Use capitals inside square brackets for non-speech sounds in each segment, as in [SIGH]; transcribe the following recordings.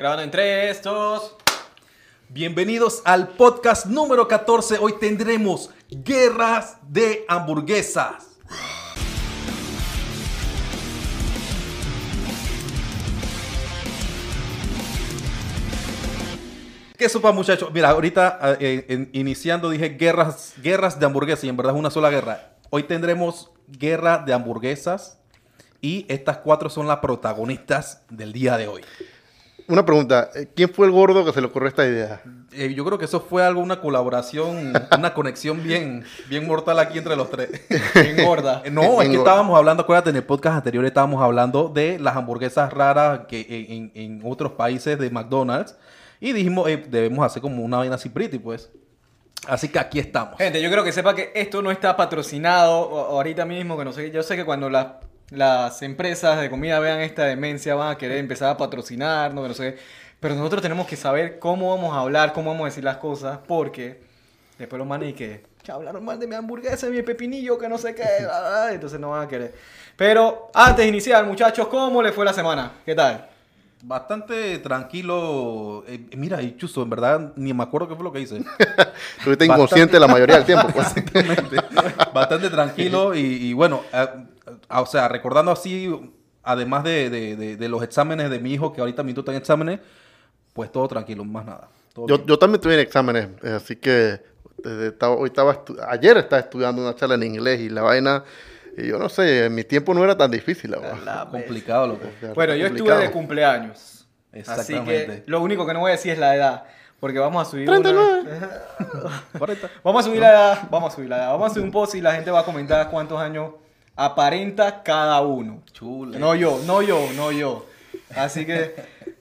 Grabando en 3, 2. Bienvenidos al podcast número 14. Hoy tendremos guerras de hamburguesas. ¿Qué sopa, muchachos? Mira, ahorita eh, en- iniciando dije guerras, guerras de hamburguesas y en verdad es una sola guerra. Hoy tendremos guerra de hamburguesas y estas cuatro son las protagonistas del día de hoy. Una pregunta, eh, ¿quién fue el gordo que se le ocurrió esta idea? Eh, yo creo que eso fue algo, una colaboración, [LAUGHS] una conexión bien, bien mortal aquí entre los tres. [LAUGHS] Bien gorda. Eh, No, es que gorda. estábamos hablando, acuérdate, en el podcast anterior estábamos hablando de las hamburguesas raras que en, otros países de McDonald's. Y dijimos, eh, debemos hacer como una vaina así pretty, pues. Así que aquí estamos. Gente, yo creo que sepa que esto no está patrocinado ahorita mismo, que no sé, yo sé que cuando las, las empresas de comida vean esta demencia van a querer empezar a patrocinarnos, no sé, pero nosotros tenemos que saber cómo vamos a hablar, cómo vamos a decir las cosas, porque después los manes y que, "Ya hablaron mal de mi hamburguesa, de mi pepinillo, que no sé qué, bla, bla", entonces no van a querer. Pero antes de iniciar, muchachos, ¿cómo les fue la semana? ¿Qué tal? Bastante tranquilo. Eh, mira, y Chuzo, en verdad, ni me acuerdo qué fue lo que hice. [LAUGHS] Estuviste inconsciente la mayoría del tiempo. pues. [LAUGHS] Bastante tranquilo y, y bueno, a- o sea, recordando así, además de, de- de- de los exámenes de mi hijo, que ahorita mismo está en exámenes, pues todo tranquilo, más nada. Todo Yo, bien. yo también tuve exámenes, eh, así que eh, estaba- hoy estaba estu- ayer estaba estudiando una charla en inglés y la vaina, y yo no sé, en mi tiempo no era tan difícil. la complicado, loco. Bueno, yo estuve Complicado. de cumpleaños. Así Exactamente. que lo único que no voy a decir es la edad. Porque vamos a subir. 39. una- 40. [LAUGHS] Vamos a subir la edad. Vamos a subir la edad. Vamos a subir un post y la gente va a comentar cuántos años aparenta cada uno. Chule. No yo, no yo, no yo. Así que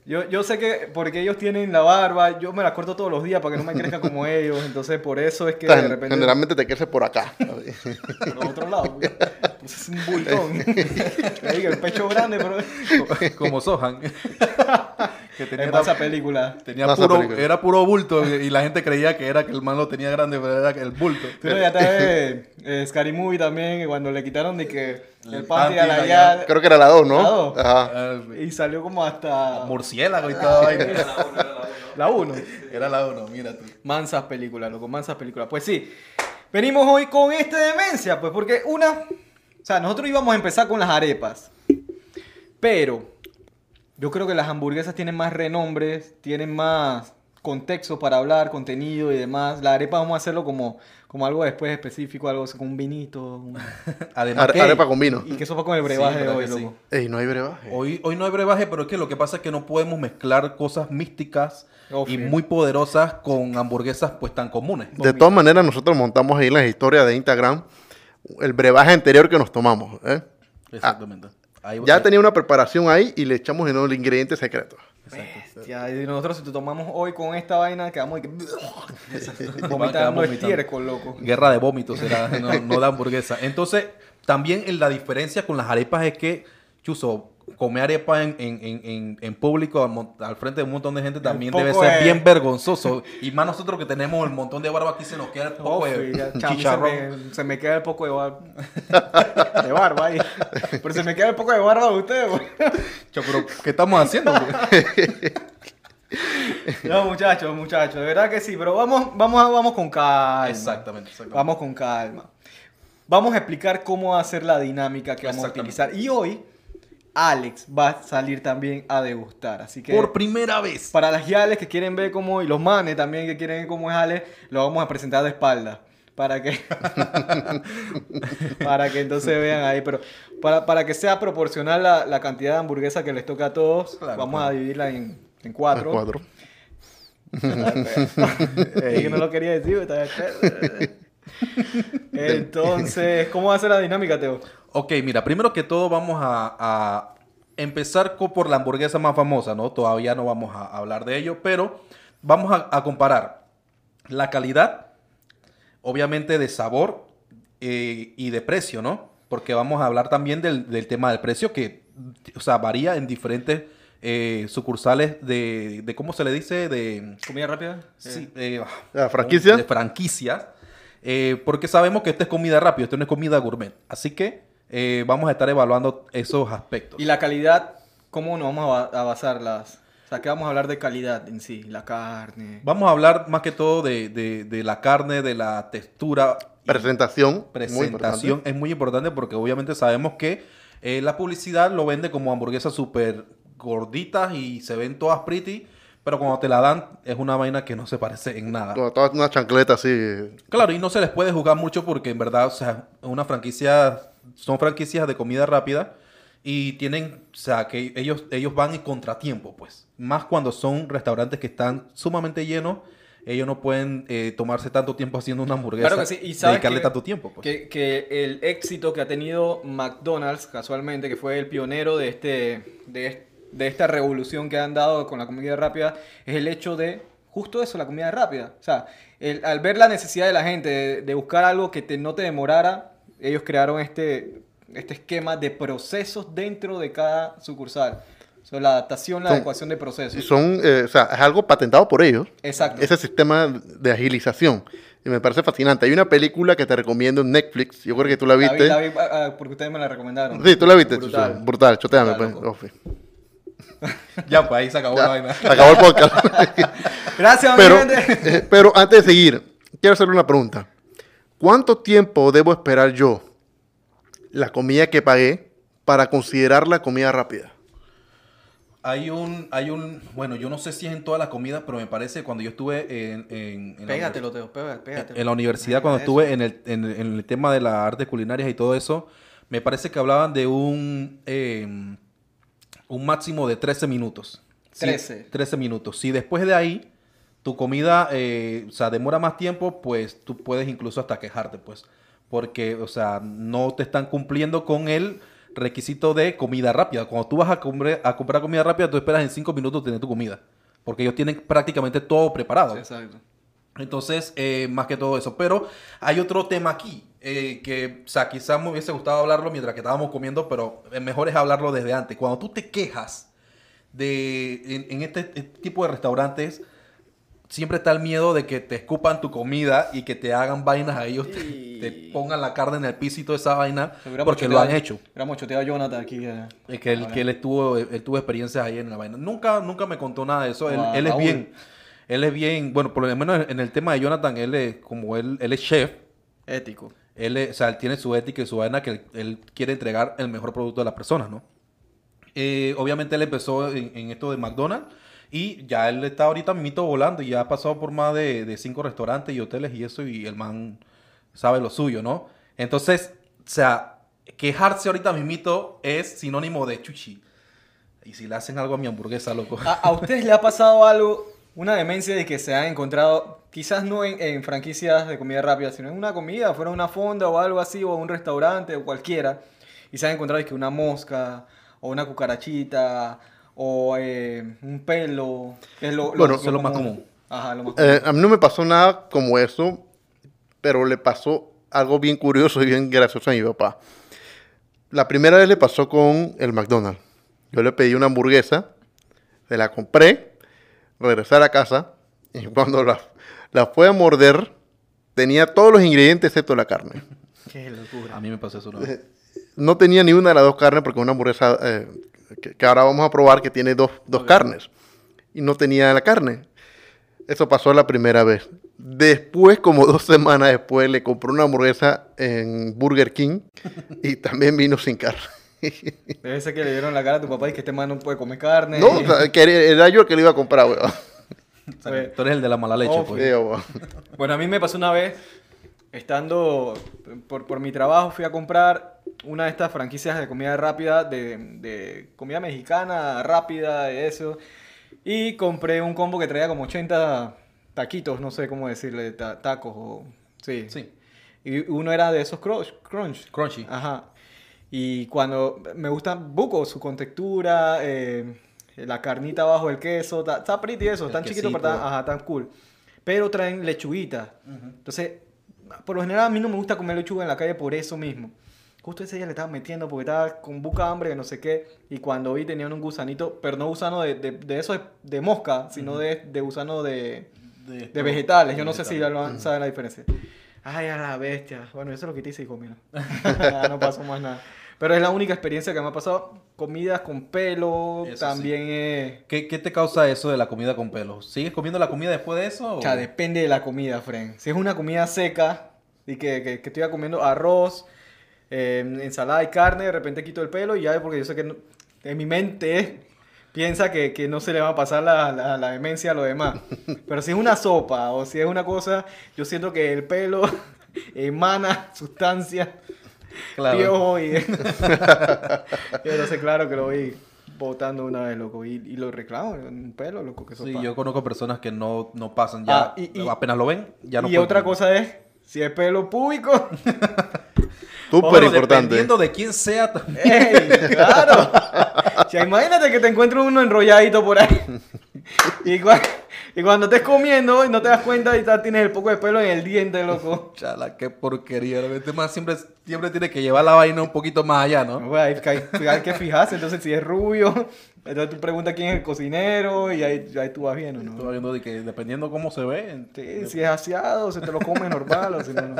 yo, yo sé que porque ellos tienen la barba, yo me la corto todos los días para que no me crezca como ellos. Entonces por eso es que O sea, de repente. Generalmente te crece por acá. Por otro lado. Pues es un bultón. [LAUGHS] El pecho grande, pero. Como Sohan. [LAUGHS] que tenía, Es esa película. tenía puro, película. era puro bulto y la gente creía que era que el man lo tenía grande, pero era que el bulto. Tú no ya te ves eh, Scary Movie también, cuando le quitaron de que el El panty a la ya Creo que era la 2, ¿no? La dos. Ajá. Ah, y salió como hasta Murciélago y toda vaina. la 1. Era la uno, mira tú. Mansas películas, loco, mansas películas. Pues sí, venimos hoy con esta demencia, pues porque una, o sea, nosotros íbamos a empezar con las arepas, pero yo creo que las hamburguesas tienen más renombres, tienen más contexto para hablar, contenido y demás. La arepa vamos a hacerlo como, como algo después específico, algo con un vinito. un- [LAUGHS] Además, Are- arepa con vino. Y que eso fue con el brebaje Sí, de hoy, sí. loco. Ey, no hay brebaje. hoy, hoy no hay brebaje, pero es que lo que pasa es que no podemos mezclar cosas místicas Oh, y muy poderosas con hamburguesas pues tan comunes. De todas maneras, nosotros montamos ahí en las historias de Instagram el brebaje anterior que nos tomamos. ¿eh? Exactamente. Ahí- Ya tenía una preparación ahí y le echamos en el ingrediente secreto. Y nosotros si te tomamos hoy con esta vaina, quedamos de que... [LAUGHS] Vomitando estiércol, loco. Guerra de vómitos era, no, no de hamburguesa. Entonces, también en la diferencia con las arepas es que, Chuzo, comer arepa en, en, en, público al, frente de un montón de gente también debe ser de- bien vergonzoso. Y más nosotros que tenemos el montón de barba aquí se nos queda el poco Oh, de ya, se, me, se me queda el poco de barba. [LAUGHS] De barba ahí. Pero se me queda el poco de barba de ustedes. Cho, pero, ¿qué estamos haciendo? No, muchachos, muchachos. De verdad que sí. Pero vamos, vamos, a- vamos con calma. Exactamente, exactamente. Vamos con calma. Vamos a explicar cómo hacer la dinámica que vamos a utilizar. Y hoy, Alex va a salir también a degustar. Así que. Por primera vez. Para las yales que quieren ver cómo, y los manes también que quieren ver cómo es Ale, lo vamos a presentar de espalda. Para que, [LAUGHS] para que entonces vean ahí. Pero para, para que sea proporcional la, la cantidad de hamburguesa que les toca a todos, Claro, vamos claro. a dividirla en, en cuatro. Cuatro. [LAUGHS] [LAUGHS] Es que no lo quería decir, pero está- [LAUGHS] Entonces, ¿cómo va a ser la dinámica, Teo? Ok, mira, primero que todo vamos a, a empezar por la hamburguesa más famosa, ¿no? Todavía no vamos a hablar de ello, pero vamos a, a comparar la calidad, obviamente de sabor eh, y de precio, ¿no? Porque vamos a hablar también del, del tema del precio que, o sea, varía en diferentes eh, sucursales de, de, ¿cómo se le dice? De, ¿Comida rápida? sí, eh, ¿La franquicia? De franquicias. Eh, porque sabemos que esto es comida rápida, esto no es comida gourmet. Así que eh, vamos a estar evaluando esos aspectos. ¿Y la calidad? ¿Cómo nos vamos a ba- a basar las...? O sea, que vamos a hablar de calidad en sí, la carne. Vamos a hablar más que todo de, de- de la carne, de la textura. Presentación. muy presentación. es muy importante porque obviamente sabemos que eh, la publicidad lo vende como hamburguesas súper gorditas y se ven todas pretty, pero cuando te la dan es una vaina que no se parece en nada. Toda, toda una chancleta así. Claro, y no se les puede jugar mucho porque en verdad, o sea, una franquicia, son franquicias de comida rápida y tienen, o sea, que ellos, ellos van en contratiempo, pues. Más cuando son restaurantes que están sumamente llenos, ellos no pueden eh, tomarse tanto tiempo haciendo una hamburguesa, Claro que sí, y sabes dedicarle que- tanto tiempo, pues. Que, que el éxito que ha tenido McDonald's, casualmente, que fue el pionero de, este, de, de esta revolución que han dado con la comida rápida, es el hecho de justo eso, la comida rápida. O sea, el- al ver la necesidad de la gente de, de buscar algo que te- no te demorara, ellos crearon este, este esquema de procesos dentro de cada sucursal. O sea, la adaptación, la Son- adecuación de procesos. son, eh, o sea, es algo patentado por ellos. Exacto. Ese sistema de agilización. Y me parece fascinante. Hay una película que te recomiendo en Netflix. Yo creo que tú la La viste. vi, la vi, ah, ah, porque ustedes me la recomendaron. Sí, tú la viste. Brutal. Brutal. Choteame, pues. loco. [LAUGHS] Ya, pues ahí se acabó la vaina. se acabó el podcast. [LAUGHS] Gracias, mi pero, gente. eh, pero antes de seguir, quiero hacerle una pregunta. ¿Cuánto tiempo debo esperar yo la comida que pagué para considerarla comida rápida? Hay un, hay un, bueno, yo no sé si es en todas las comidas, pero me parece cuando yo estuve en, en, en la Pégatelo, Teo, pégate, pégatelo. en la universidad, cuando estuve en el, en, en el tema de las artes culinarias y todo eso, me parece que hablaban de un, eh, un máximo de 13 minutos. Sí, 13. 13 minutos. Si después de ahí tu comida, eh, o sea, demora más tiempo, pues tú puedes incluso hasta quejarte, pues. Porque, o sea, no te están cumpliendo con el requisito de comida rápida. Cuando tú vas a, comprar a comprar comida rápida, tú esperas en 5 minutos tener tu comida. Porque ellos tienen prácticamente todo preparado. Exacto. Entonces, eh, más que todo eso. Pero hay otro tema aquí eh, que, o sea, quizás me hubiese gustado hablarlo mientras que estábamos comiendo, pero mejor es hablarlo desde antes. Cuando tú te quejas de, en, en este, este tipo de restaurantes, siempre está el miedo de que te escupan tu comida y que te hagan vainas a ellos, te, Y- te pongan la carne en el piso y toda esa vaina, porque lo han hecho. Hubiéramos choteado a Jonathan aquí. eh. Es que él, que él estuvo, él tuvo experiencias ahí en la vaina. Nunca, nunca me contó nada de eso. Él, Ah, él es bien, él es bien, bueno, por lo menos en el tema de Jonathan, él es, como él, él es chef, Ético. Él, es- o sea, él tiene su ética y su vaina que él, quiere entregar el mejor producto de las personas, ¿no? Eh, obviamente él empezó en, esto de McDonald's y ya él está ahorita mito volando y ya ha pasado por más de, cinco restaurantes y hoteles y eso y el man sabe lo suyo, ¿no? Entonces, o sea, quejarse ahorita mimito es sinónimo de chuchi. Y si le hacen algo a mi hamburguesa, loco. ¿A, a ustedes le ha pasado algo, una demencia de que se han encontrado, quizás no en, en franquicias de comida rápida, sino en una comida, fuera una fonda o algo así, o un restaurante o cualquiera, y se han encontrado es que una mosca, o una cucarachita, o eh, un pelo, que es lo, Bueno, es lo más común. Ajá, lo más común. Eh, a mí no me pasó nada como eso, pero le pasó algo bien curioso y bien gracioso a mi papá. La primera vez le pasó con el McDonald's. Yo le pedí una hamburguesa, se la compré, regresé a casa y cuando la, la fue a morder, tenía todos los ingredientes excepto la carne. Qué locura. A mí me pasó eso una vez. No tenía ni una de las dos carnes porque una hamburguesa eh, que, que ahora vamos a probar que tiene dos, dos carnes. Y no tenía la carne. Eso pasó la primera vez. Después, como dos semanas después, le compré una hamburguesa en Burger King y también vino sin carne. Debe ser que le dieron la cara a tu papá y que este man no puede comer carne. No, que era- yo el que le iba a comprar, weón. [LAUGHS] O sea, tú eres el de la mala leche, Oh, pues. Weón. Bueno, a mí me pasó una vez, estando por, por mi trabajo, fui a comprar una de estas franquicias de comida rápida, de, de comida mexicana rápida, de eso. Y compré un combo que traía como 80 taquitos, no sé cómo decirle, ta- tacos o... Sí. Sí. Y uno era de esos crunch. crunch. Crunchy. Ajá. Y cuando me gusta buco, su contextura, eh, la carnita abajo del queso, está, está pretty eso, El tan chiquito, pero tan, ajá, tan cool. Pero traen lechuguita. Entonces, por lo general a mí no me gusta comer lechuga en la calle por eso mismo. Justo ese día le estaba metiendo porque estaba con buca hambre, no sé qué. Y cuando vi tenían un gusanito, pero no gusano de, de, de eso de, mosca, sino de, de gusano de, de vegetales. Yo no sé si ya lo han- saben la diferencia. Ay, a la bestia. Bueno, eso es lo que te hice comí. [LAUGHS] [LAUGHS] no pasó más nada. Pero es la única experiencia que me ha pasado. Comidas con pelo, Eso sí. también eh, ¿Qué, qué te causa eso de la comida con pelo? ¿Sigues comiendo la comida después de eso? O sea, depende de la comida, Fren. Si es una comida seca y que, que, que estoy comiendo arroz, eh, ensalada y carne, de repente quito el pelo y ya, porque yo sé que no- en mi mente piensa que, que no se le va a pasar la, la, la demencia a lo demás. [LAUGHS] Pero si es una sopa o si es una cosa, yo siento que el pelo [LAUGHS] emana sustancia, Claro. piojo y... [LAUGHS] Pero sé claro que lo voy botando una vez, loco, y, y lo reclamo, un pelo, loco, que Sí, sopa. yo conozco personas que no, no pasan ya. Ah, y- y- apenas lo ven, ya no y otra comer. cosa es, si es pelo público, [LAUGHS] Súper importante. Dependiendo de quién sea. también. [LAUGHS] ¡ey! ¡Claro! O sea, imagínate que te encuentres uno enrolladito por ahí. Y, cua- y cuando estés comiendo y no te das cuenta y ya tienes el poco de pelo en el diente, loco. [LAUGHS] Chala, qué porquería. Este man siempre, siempre tiene que llevar la vaina un poquito más allá, ¿no? Bueno, hay, hay- hay que fijarse, entonces si es rubio, entonces tú preguntas quién es el cocinero y ahí, ahí tú vas bien o Estoy no. viendo de que dependiendo cómo se ve. Sí, si es aseado, se te lo come normal o si no, no.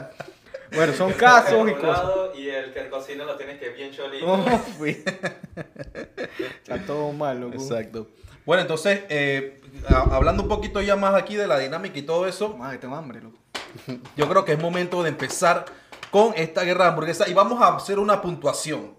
Bueno, son casos y cosas. y el que cocina lo tienes que bien cholito. No, fui. Está todo mal, loco. Exacto. Bueno, entonces, eh, hablando un poquito ya más aquí de la dinámica y todo eso, Madre, tengo hambre, loco. yo creo que es momento de empezar con esta guerra de hamburguesas y vamos a hacer una puntuación.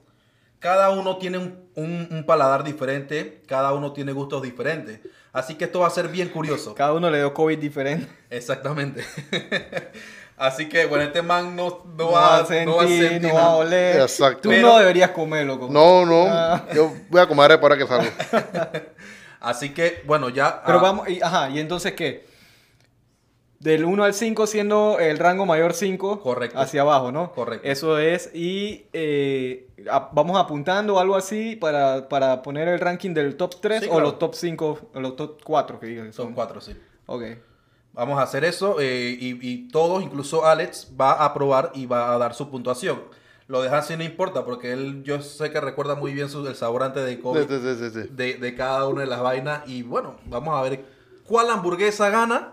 Cada uno tiene un, un- un paladar diferente, cada uno tiene gustos diferentes. Así que esto va a ser bien curioso. Cada uno le dio COVID diferente. Exactamente. [LAUGHS] Así que, bueno, este man no, no, No va, a no sentir, va a sentir no va a oler. Exacto. Tú Pero- no deberías comer, loco. No, no. Ah. Yo voy a comer para que salga. [LAUGHS] Así que, bueno, ya. Pero ah, vamos, y, ajá, ¿y entonces qué? Del 1 al 5 siendo el rango mayor 5 Correcto. hacia abajo, ¿no? Correcto. Eso es, y eh, a- vamos apuntando algo así para, para poner el ranking del top 3 Sí, o claro. los top 5, o los top 4 que digan son. Son cuatro, sí. Ok. Vamos a hacer eso eh, y, y todos, incluso Alex, va a probar y va a dar su puntuación. Lo de Hansi no importa porque él, yo sé que recuerda muy bien su, el sabor antes de COVID Sí, sí, sí, sí. de, de cada una de las vainas. Y bueno, vamos a ver cuál hamburguesa gana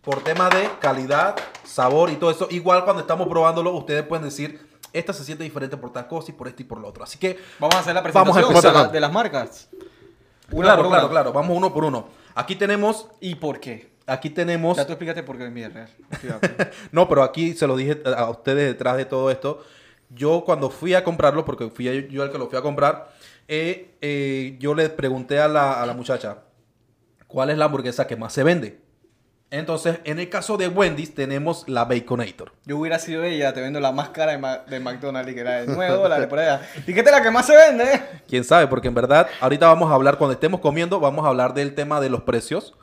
por tema de calidad, sabor y todo eso. Igual cuando estamos probándolo, ustedes pueden decir, esta se siente diferente por tal cosa y por esto y por lo otro. Así que, Vamos a hacer la Vamos a presentación de, la- de las marcas. Una claro, claro, una. claro, vamos uno por uno. Aquí tenemos, ¿Y por qué? aquí tenemos... Ya tú explícate por qué real. De acuerdo. No, pero aquí se lo dije a ustedes detrás de todo esto. Yo cuando fui a comprarlo, porque fui yo, yo el que lo fui a comprar, eh, eh, yo le pregunté a la, a la muchacha, ¿cuál es la hamburguesa que más se vende? Entonces, en el caso de Wendy's tenemos la Baconator. Yo hubiera sido ella, te vendo la más cara de, Ma- de McDonald's, y que era de 9 dólares por allá. ¿Y qué es la que más se vende? eh? ¿Quién sabe? Porque en verdad, ahorita vamos a hablar, cuando estemos comiendo, vamos a hablar del tema de los precios.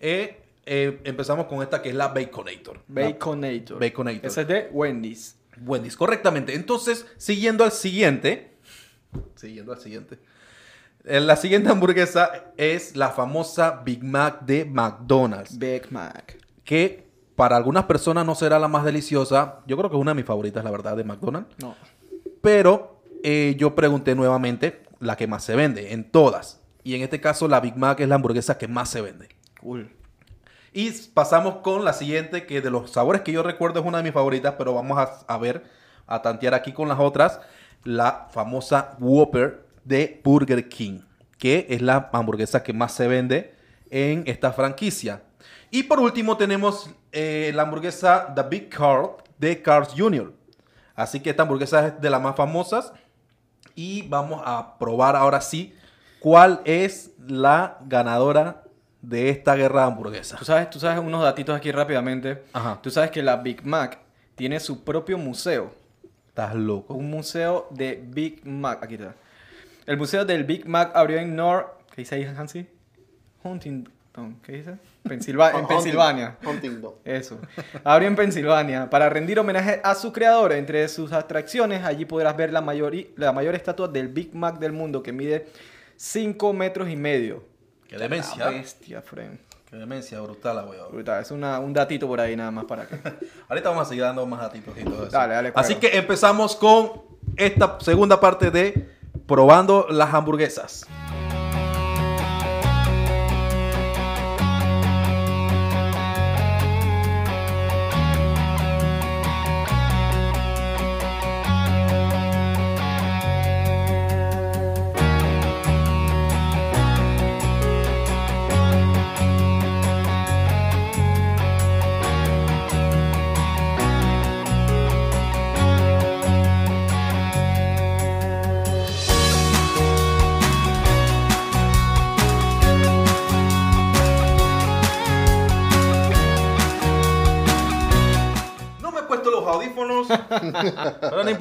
Eh, empezamos con esta que es la Baconator. La- Baconator. Baconator. Ese es de Wendy's. Wendy's, correctamente. Entonces, siguiendo al siguiente. Siguiendo al siguiente. Eh, La siguiente hamburguesa es la famosa Big Mac de McDonald's. Big Mac. Que para algunas personas no será la más deliciosa. Yo creo que es una de mis favoritas, la verdad, de McDonald's. No. Pero eh, yo pregunté nuevamente la que más se vende, en todas. Y en este caso, la Big Mac es la hamburguesa que más se vende. Cool. Y pasamos con la siguiente, que de los sabores que yo recuerdo es una de mis favoritas, pero vamos a, a ver, a tantear aquí con las otras, la famosa Whopper de Burger King, que es la hamburguesa que más se vende en esta franquicia. Y por último tenemos eh, la hamburguesa The Big Carl de Carl's Jr. Así que esta hamburguesa es de las más famosas. Y vamos a probar ahora sí cuál es la ganadora de esta guerra de hamburguesas. Tú sabes, tú sabes unos datitos aquí rápidamente. Ajá. Tú sabes que la Big Mac tiene su propio museo. Estás loco. Un museo de Big Mac. Aquí está. El museo del Big Mac abrió en North... ¿Qué dice ahí, Hansi? Huntington. ¿Qué dice? Pensilva- en [LAUGHS] Pensilvania. Huntington. Eso. Abrió en Pensilvania. Para rendir homenaje a su creador, entre sus atracciones, allí podrás ver la mayor, la mayor estatua del Big Mac del mundo, que mide 5 metros y medio. Qué demencia. Bestia, friend. Qué demencia brutal, la weón. Brutal, Es una- un datito por ahí nada más para que... [LAUGHS] Ahorita vamos a seguir dando más datitos y todo eso. Dale, dale, Así cuero. que empezamos con esta segunda parte de probando las hamburguesas.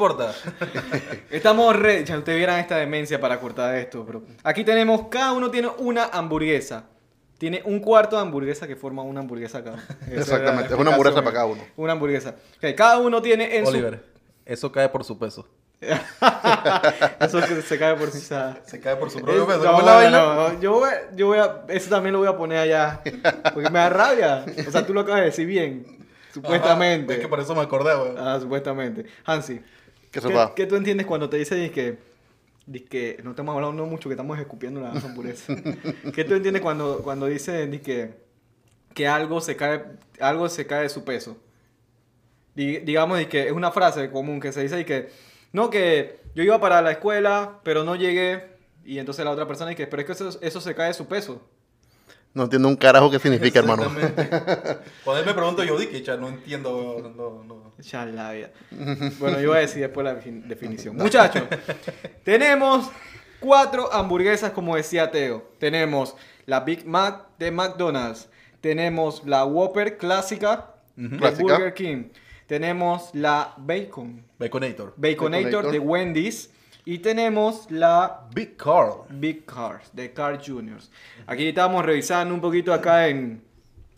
Importa. [LAUGHS] Estamos re... Ya ustedes vieran esta demencia para cortar esto, bro. Aquí tenemos, cada uno tiene una hamburguesa. Tiene un cuarto de hamburguesa que forma una hamburguesa [LAUGHS] la Exactamente, es una hamburguesa para cada uno. Una hamburguesa. Ok, cada uno tiene en su... Oliver, eso cae por su peso. [LAUGHS] Eso que se cae por sí. sa- Se cae por su Es- propio peso. no, ¿Cómo es la no, no, no, Yo, voy, yo voy a. Eso también lo voy a poner allá. Porque me da rabia. O sea, tú lo acabas de decir bien. Supuestamente. Ajá, es que por eso me acordé, güey. Ah, supuestamente. Hansi. ¿Qué tú entiendes cuando te dice que, que no estamos hablando mucho, que estamos escupiendo la hamburguesa? [LAUGHS] ¿Qué tú entiendes cuando, cuando dice que, que algo se cae algo se cae de su peso? Di- digamos di que es una frase común que se dice y que no que yo iba para la escuela pero no llegué y entonces la otra persona dice pero es que eso, eso se cae de su peso No entiendo un carajo qué significa, hermano. Exactamente. [LAUGHS] Cuando él me pregunto, yo dije, no entiendo. No, no. Ya la vida. [LAUGHS] Bueno, yo voy a decir después la defin- definición. Muchachos, tenemos cuatro hamburguesas, como decía Teo. Tenemos la Big Mac de McDonald's. Tenemos la Whopper clásica de Clásica. Burger King. Tenemos la Bacon. Baconator. Baconator Baconator. de Wendy's. Y tenemos la Big Carl. Big Cars de Carl Jr. Aquí estamos revisando un poquito acá en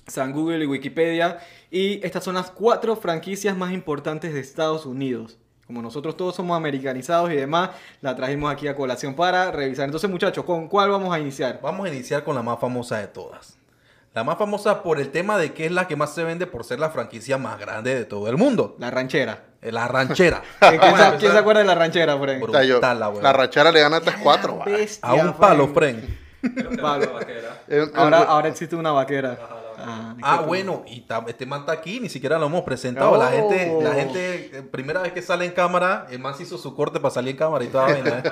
San Google y Wikipedia. Y estas son las cuatro franquicias más importantes de Estados Unidos. Como nosotros todos somos americanizados y demás, la trajimos aquí a colación para revisar. Entonces, muchachos, ¿con cuál vamos a iniciar? Vamos a iniciar con la más famosa de todas. La más famosa por el tema de que es la que más se vende por ser la franquicia más grande de todo el mundo. La ranchera. La ranchera. [LAUGHS] ¿Quién, se, empezar quién se acuerda de la ranchera, O sea, yo- Brutal la la rachera le gana 3-4. va. Bestia, A un palo, Fren. Fren. Eh, Ahora, eh, ahora existe una vaquera. Ah, Ah, bueno, y este man está aquí, ni siquiera lo hemos presentado. La gente, la gente, eh, primera vez que sale en cámara, el man se hizo su corte para salir en cámara y toda la vaina, ¿eh?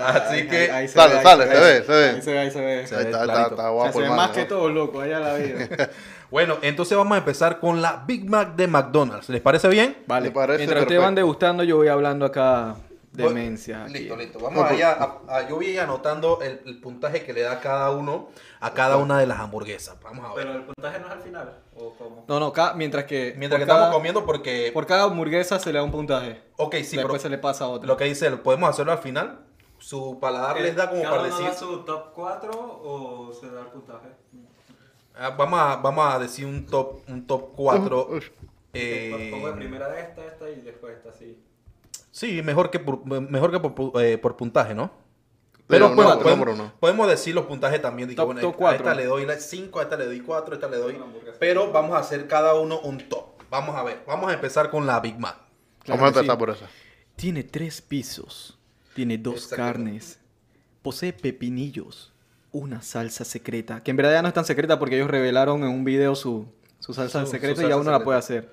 [LAUGHS] Así que, Ahí se Sale, ve, ahí sale, se ve, se ve. Ahí se ve, ahí se ve. Se Ahí ve está, está, clarito. está O sea, guapo, se ve más que todo loco, allá la vida. [LAUGHS] bueno, entonces vamos a empezar con la Big Mac de McDonald's. ¿Les parece bien? Vale, parece mientras ustedes van degustando, yo voy hablando acá demencia. aquí. Listo, listo. Vamos allá. a- a- yo voy anotando el, el puntaje que le da cada uno a cada una de las hamburguesas. Vamos a ver. Pero el puntaje no es al final. ¿O cómo? No, no, ca- mientras que. Mientras que cada- estamos comiendo, porque. Por cada hamburguesa se le da un puntaje. Ok, sí, pero Después se le pasa a otro. lo que dice él, podemos hacerlo al final. Su paladar les da como ¿Cada para uno decir. da su top 4 o se da el puntaje? Ah, vamos, a, vamos a decir un top, un top 4. Eh, Pongo de primera esta, esta y después esta, sí. Sí, mejor que por, mejor que por, eh, por puntaje, ¿no? Pero Pero podemos, decir los puntajes también. de que, Top- bueno, top a cuatro. esta le doy 5, a esta le doy 4, a esta le doy. Pero vamos a hacer cada uno un top. Vamos a ver. Vamos a empezar con la Big Mac. Claro Vamos a empezar sí. por esa. Tiene tres pisos. Tiene dos carnes. Posee pepinillos. Una salsa secreta. Que en verdad ya no es tan secreta porque ellos revelaron en un video su, su salsa Su- su secreta y salsa aún no la secreta. puede hacer.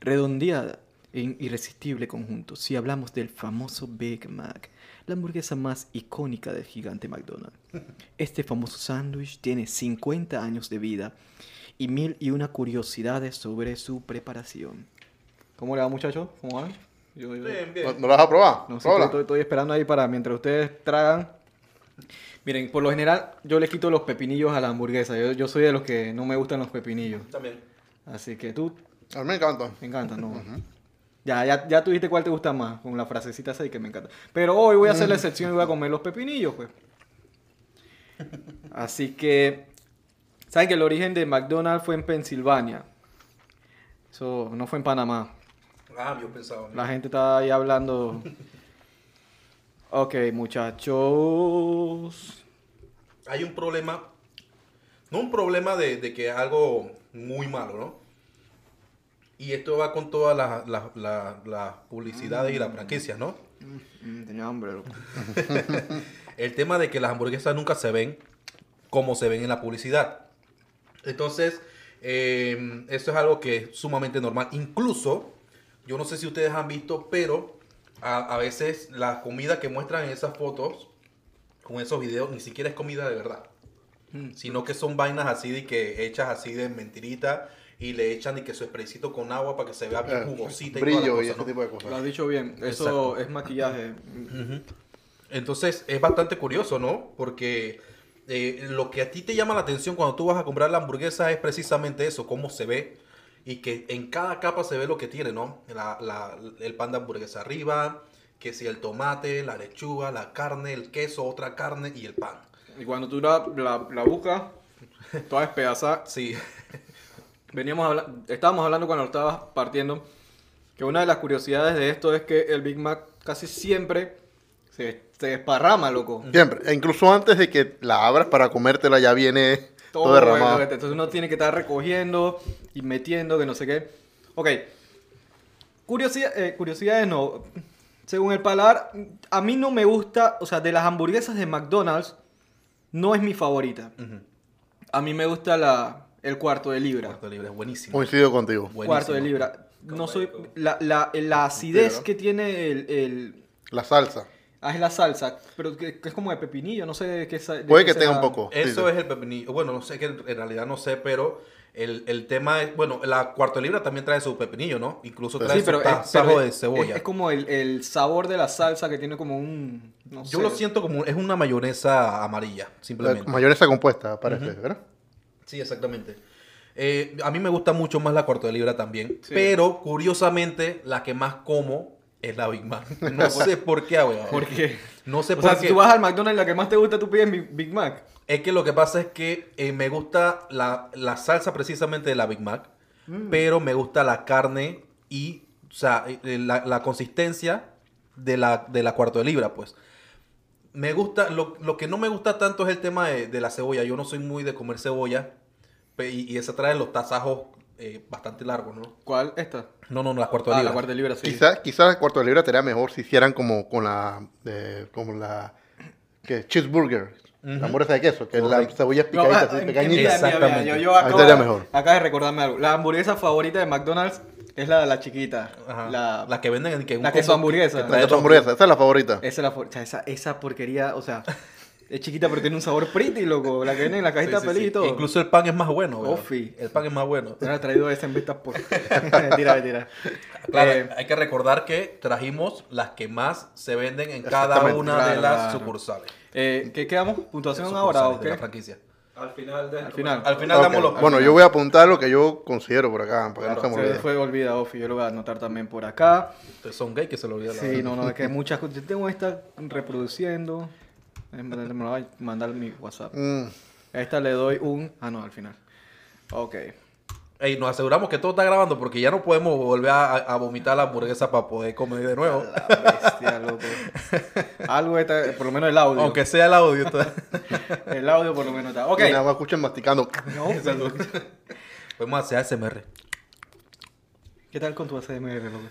Redondeada en irresistible conjunto. Si hablamos del famoso Big Mac, la hamburguesa más icónica del gigante McDonald's. [LAUGHS] Este famoso sándwich tiene 50 años de vida y mil y una curiosidades sobre su preparación. ¿Cómo le va, muchachos? ¿Cómo van? Yo- yo- ¿No, no la vas a probar? no estoy, estoy esperando ahí para mientras ustedes tragan. Miren, por lo general yo le quito los pepinillos a la hamburguesa. Yo, yo soy de los que no me gustan los pepinillos. También. Así que tú, A mí me encanta. me encanta, ¿no? Ya, ya, ya tú dijiste cuál te gusta más, con la frasecita esa y que me encanta. Pero hoy voy a hacer la excepción y voy a comer los pepinillos, pues. [LAUGHS] Así que, ¿saben que el origen de McDonald's fue en Pensilvania? Eso no fue en Panamá. Ah, yo pensaba. La gente está ahí hablando. [LAUGHS] Ok, muchachos. Hay un problema. No un problema de, de que es algo muy malo, ¿no? Y esto va con todas las, las publicidades y las franquicias, ¿no? Mm, tenía hambre, loco. [LAUGHS] El tema de que las hamburguesas nunca se ven como se ven en la publicidad. Entonces, eh, eso es algo que es sumamente normal. Incluso, yo no sé si ustedes han visto, pero a, a veces la comida que muestran en esas fotos, con esos videos, ni siquiera es comida de verdad. Sino que son vainas así de que hechas así de mentirita y le echan de que su spraycito con agua para que se vea bien Eh, jugosita y toda la brillo y ese ¿no? tipo de Lo has cosas. dicho bien. Eso Exacto. es maquillaje. Entonces es bastante curioso, ¿no? Porque eh, lo que a ti te llama la atención cuando tú vas a comprar la hamburguesa es precisamente eso, cómo se ve y que en cada capa se ve lo que tiene, ¿no? La, la- el pan de hamburguesa arriba, que si el tomate, la lechuga, la carne, el queso, otra carne y el pan. Y cuando tú la, la, la buscas, toda despedazada, Sí, [LAUGHS] Veníamos hablando, estábamos hablando cuando lo estabas partiendo, que una de las curiosidades de esto es que el Big Mac casi siempre se, se desparrama, loco. Siempre. E incluso antes de que la abras para comértela ya viene [LAUGHS] todo, Todo derramado. Entonces uno tiene que estar recogiendo y metiendo, que no sé qué. Ok. Curiosidad, eh, curiosidades no. Según el paladar, a mí no me gusta, o sea, de las hamburguesas de McDonald's, no es mi favorita. A mí me gusta la, el cuarto de libra. cuarto libre, es buenísimo. Coincido contigo. Buenísimo. Cuarto de libra. No soy. La, la, la acidez que tiene el, el- La salsa. Ah, es la salsa, pero que, que es como de pepinillo, no sé de qué de Puede qué que tenga un poco. Eso sí. es el pepinillo. Bueno, no sé, que en realidad no sé, pero el, el tema es, bueno, la cuarto libra también trae su pepinillo, ¿no? Incluso trae Sí, su pero, es, tasajo pero de es- cebolla. es, es como el, el sabor de la salsa que tiene como un. No Yo sé. lo siento como, es una mayonesa amarilla, La simplemente. mayonesa compuesta, parece, ¿verdad? Sí, exactamente. Eh, a mí me gusta mucho más la cuarto de libra también, Sí. pero curiosamente la que más como es la Big Mac. [LAUGHS] No sé por qué, weón. Porque. No sé O por sea, qué. si tú vas al McDonald's, la que más te gusta, tú pides Big Mac. Es que lo que pasa es que eh, me gusta la, la salsa precisamente de la Big Mac, Mm. pero me gusta la carne y, o sea, eh, la, la consistencia de la, de la cuarto de libra, pues. Me gusta, lo, lo que no me gusta tanto es el tema de, de la cebolla. Yo no soy muy de comer cebolla y, y esa trae los tasajos eh, bastante largos, ¿no? ¿Cuál? Esta. No, no, no, la cuarto de Ah, libra. la cuarta de libra, sí. Quizás quizá el cuarto de libra sería mejor si hicieran como con la, eh, como la, que cheeseburger, la hamburguesa de queso, que la Correcto. cebolla es No, picadita, ah, así, pequeñita. mira, mira, mira, Exactamente. Yo, yo acabo, estaría acabo de recordarme algo. La hamburguesa favorita de McDonald's es la de la chiquita. Ajá. La, La que venden en que un la que es su hamburguesa. que La hamburguesa, esa es la favorita. Esa, es la, for- o sea, esa, esa porquería, o sea, es chiquita pero tiene un sabor pretty, loco. La que viene en la cajita Sí, sí, feliz sí. y todo. Incluso el pan es más bueno. Ofi. El pan es más bueno. Me hubiera traído esa en de estas [LAUGHS] por... [LAUGHS] mentira, mentira. Claro, Eh, hay que recordar que trajimos las que más se venden en cada una Claro, de las claro. sucursales. eh, ¿Qué quedamos? ¿Puntuación ahora o de la franquicia. Al final de Al final. Al final damos los... Bueno, yo voy a apuntar lo que yo considero por acá, para que Claro, no se me olvide. fue olvida, Ofi. Yo lo voy a anotar también por acá. Ustedes son gay que se lo olvida la Sí, no, no, es que hay muchas cosas. Yo tengo esta reproduciendo. Eh, Me va a mandar mi WhatsApp. Mm, A esta le doy un... Ah, no, al final. Ok. Ey, nos aseguramos que todo está grabando porque ya no podemos volver a, a vomitar la hamburguesa para poder comer de nuevo. La bestia, loco. [LAUGHS] Algo está... Por lo menos el audio. Aunque sea el audio. está- [LAUGHS] El audio por lo menos está. Ok. Y nada más escuchan masticando. No, [LAUGHS] Podemos hacer ASMR. ¿Qué tal con tu ASMR, loco?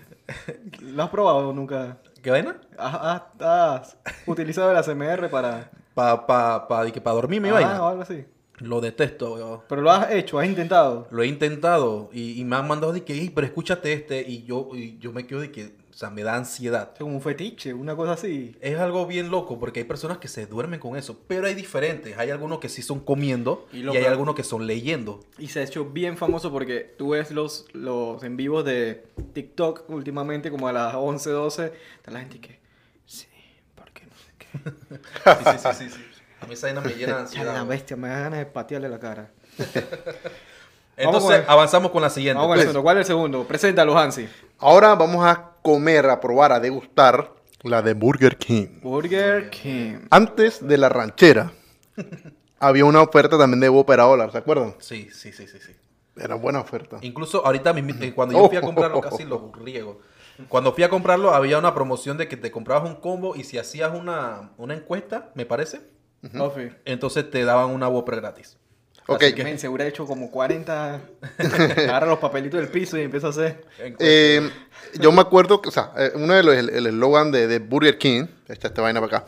¿Lo has probado nunca? ¿Qué vaina? ¿Has, has- has utilizado el ASMR para... Para pa, pa, pa dormir mi Ah, vaina. o algo así? Lo detesto, weón. Pero lo has hecho, has intentado. Lo he intentado y, y me han mandado de que, "Ey, pero escúchate este. Y yo, y yo me quedo de que, o sea, me da ansiedad. Es como un fetiche, una cosa así. Es algo bien loco porque hay personas que se duermen con eso, pero hay diferentes. Hay algunos que sí son comiendo Y y, hay algunos que son leyendo. Y se ha hecho bien famoso porque tú ves los, los en vivos de TikTok últimamente, como a las 11, 12, está la gente que, sí, porque no sé qué. [LAUGHS] Sí, sí, sí, sí, sí. A mí esa vaina me llena de [LAUGHS] ansiedad. la bestia, me da ganas de patearle la cara. [LAUGHS] Entonces, con avanzamos con la siguiente. Vamos con el pues. segundo. ¿Cuál es el segundo? Preséntalo, Hansi. Ahora vamos a comer, a probar, a degustar la de Burger King. Burger King. Antes de la ranchera, [LAUGHS] había una oferta también de Whopper a ¿se acuerdan? Sí, sí, sí, sí, sí. Era buena oferta. Incluso ahorita eh, cuando yo fui a comprarlo, casi lo riego. Cuando fui a comprarlo, había una promoción de que te comprabas un combo y si hacías una, una encuesta, me parece, Entonces te daban una Whopper gratis. Ok, Así que se hubiera hecho como 40. [LAUGHS] Agarra los papelitos del piso y empieza a hacer. Eh, yo me acuerdo que, o sea, eh, uno de los, el eslogan de, de Burger King, esta, esta vaina para acá,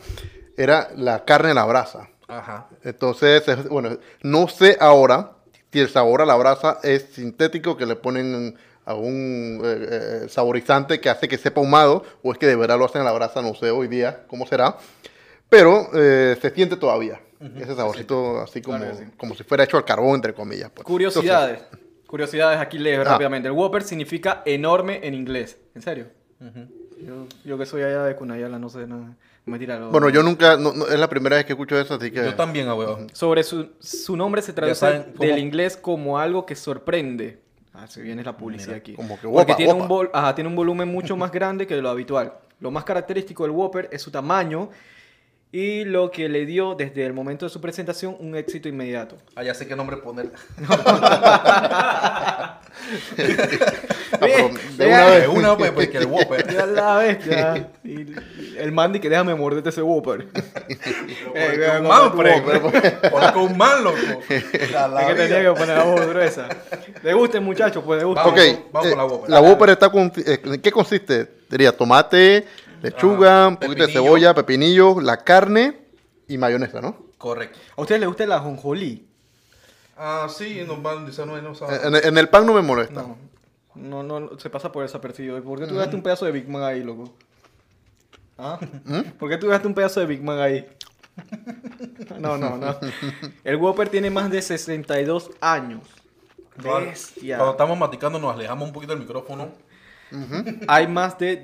era la carne a la brasa. Ajá. Entonces, es- bueno, no sé ahora si el sabor a la brasa es sintético, que le ponen algún eh, eh, saborizante que hace que sepa ahumado, o es que de verdad lo hacen a la brasa, no sé hoy día cómo será. Pero eh, se siente todavía ese saborcito así como, Claro sí. como si fuera hecho al carbón, entre comillas. pues. Curiosidades. Curiosidades, aquí leo Ah. rápidamente. El Whopper significa enorme en inglés. ¿En serio? yo, yo que soy allá de Cunayala no sé nada. Mentira. lo- Bueno, yo nunca, no- no- es la primera vez que escucho eso, así que... Yo también, abuelo. Sobre su, su nombre se traduce saben del inglés como algo que sorprende. Ah, se viene la publicidad aquí. como que Porque guapa, tiene, guapa. Un vol- ajá, tiene un volumen mucho más grande que lo habitual. Lo más característico del Whopper es su tamaño y lo que le dio desde el momento de su presentación un éxito inmediato. [LAUGHS] Ah, ya sé qué nombre poner. [LAUGHS] Ah, pero de una vez. De una, pues, porque el Whopper. Ya la bestia. Y el Mandy que déjame morderte ese Whopper. [LAUGHS] Eh, un man, Whopper. ponle con un man, loco. La- la Es que tenía que poner la voz gruesa. ¿Le gusten, muchachos? Pues le gusta. Ok, Vamos, vamos con la eh, Whopper. la Whopper está con... eh, ¿En qué consiste? Diría tomate, lechuga, Ah, un poquito de cebolla, pepinillo, la carne y mayonesa, ¿no? Correcto. ¿A ustedes les gusta la jonjolí? Ah, sí, nos van diciendo no sabe. En, en el pan no me molesta. No. No, no, se pasa por desapercibido. ¿Por qué tú dejaste un pedazo de Big Mac ahí, loco? ¿Ah? ¿Por qué tú dejaste un pedazo de Big Mac ahí? No, no, no. El Whopper tiene más de 62 años. Bestia. Cuando estamos maticando nos alejamos un poquito del micrófono. Hay más de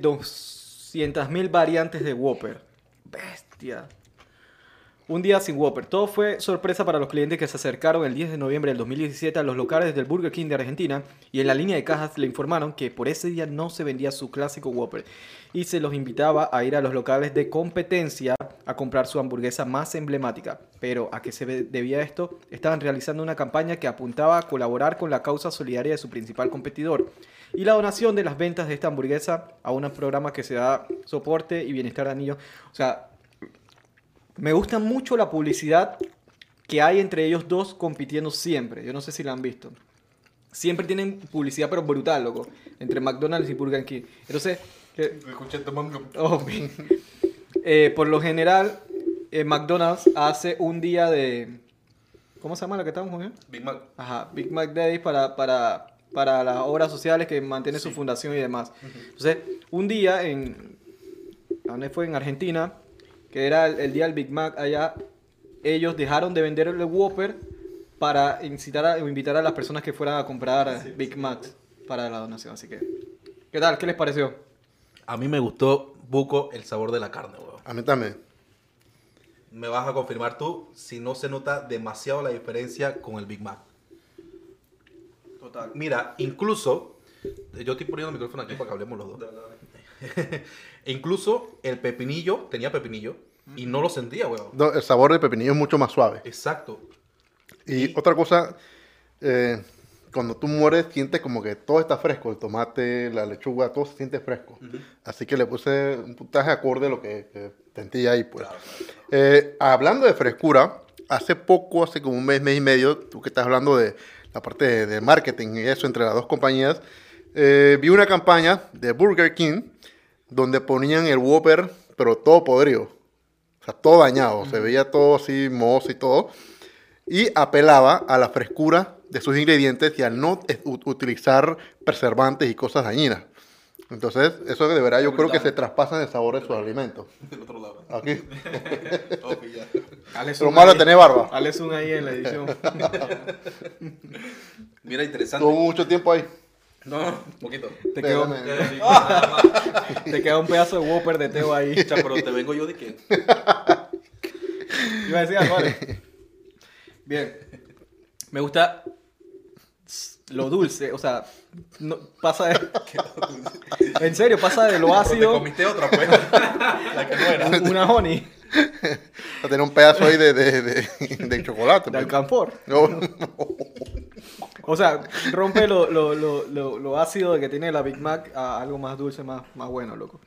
200.000 variantes de Whopper. Bestia. Un día sin Whopper. Todo fue sorpresa para los clientes que se acercaron el 10 de noviembre del 2017 a los locales del Burger King de Argentina y en la línea de cajas le informaron que por ese día no se vendía su clásico Whopper y se los invitaba a ir a los locales de competencia a comprar su hamburguesa más emblemática. Pero ¿a qué se debía esto? Estaban realizando una campaña que apuntaba a colaborar con la causa solidaria de su principal competidor y la donación de las ventas de esta hamburguesa a un programa que se da soporte y bienestar de niños. O sea, me gusta mucho la publicidad que hay entre ellos dos compitiendo siempre. Yo no sé si la han visto. Siempre tienen publicidad, pero brutal, loco. Entre McDonald's y Burger King. Entonces, eh, oh, eh, por lo general, eh, McDonald's hace un día de... ¿Cómo se llama la que estamos Big Mac. Ajá, Big Mac Day para, para, para las obras sociales que mantiene su fundación y demás. Entonces, un día en... ¿a ¿Dónde fue? En Argentina, que era el, el día del Big Mac allá, ellos dejaron de vender el Whopper para incitar a, o invitar a las personas que fueran a comprar Big Macs para la donación. Así que, ¿qué tal? ¿Qué les pareció? A mí me gustó, Buco, el sabor de la carne, weón. A mí también. Me vas a confirmar tú si no se nota demasiado la diferencia con el Big Mac. Total. Mira, incluso, yo estoy poniendo el micrófono aquí para que hablemos los dos. [LAUGHS] incluso el pepinillo, tenía pepinillo, y no lo sentía, weón. No, el sabor del pepinillo es mucho más suave. Exacto. Y otra cosa, eh, cuando tú mueres, sientes como que todo está fresco, el tomate, la lechuga, todo se siente fresco. Así que le puse un puntaje acorde a lo que, que sentí ahí, pues. Eh, hablando de frescura, hace poco, hace como un mes, mes y medio, tú que estás hablando de la parte de, de marketing y eso entre las dos compañías, eh, vi una campaña de Burger King donde ponían el Whopper, pero todo podrido. O sea, todo dañado. Se veía todo así, mozo y todo y apelaba a la frescura de sus ingredientes y al no utilizar preservantes y cosas dañinas. Entonces, eso de verdad yo creo que se traspasan el sabor de sus alimentos. Del otro lado. Aquí. Lo malo de tener barba. Dale zoom ahí en la edición. [LAUGHS] Mira, interesante. Tuvo mucho tiempo ahí. No, un poquito. Te quedó, Espérame. [LAUGHS] te queda un pedazo de Whopper de Teo ahí. Cha, pero te vengo yo de que. [LAUGHS] Iba a decir algo, vale. Bien. Me gusta lo dulce, o sea, no, pasa de... [LAUGHS] En serio, pasa de lo Pero ácido Te comiste otra, pues. La que no era. un- una honey Va a tener un pedazo ahí de, de, de, de chocolate. de pues. alcanfor. No, O sea, rompe lo, lo, lo, lo, lo ácido que tiene la Big Mac a algo más dulce, más, más bueno, loco.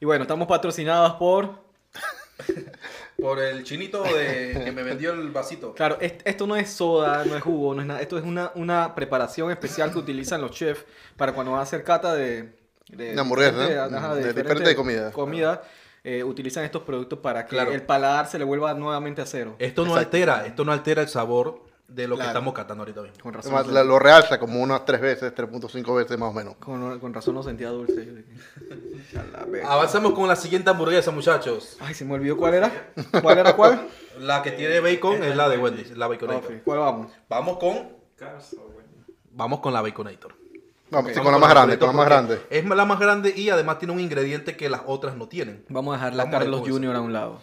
Y bueno, estamos patrocinados por... [LAUGHS] Por el chinito de que me vendió el vasito. Claro, est- esto no es soda, no es jugo, no es nada. Esto es una, una preparación especial que utilizan los chefs para cuando van a hacer cata de... De, De hamburguesa, diferentes- ¿no? ajá, De diferente comida. comida, eh, utilizan estos productos para que Claro. el paladar se le vuelva nuevamente a cero. Esto no Exacto. altera, esto no altera el sabor de lo que estamos catando ahorita mismo. Con razón, además, la- lo realza como unas 3 veces, 3.5 veces más o menos. con, con razón no sentía dulce. [LAUGHS] Avanzamos con la siguiente hamburguesa, muchachos. Ay, se me olvidó cuál era. ¿Cuál era cuál? [LAUGHS] La que tiene bacon es la de Wendy's, la Baconator. Ok, ¿Cuál vamos? Vamos con vamos con la Baconator. Vamos, sí, Vamos con la más grande, con la más grande. Es la más grande y además tiene un ingrediente que las otras no tienen. Vamos a dejar la Carlos. Jr. a un lado.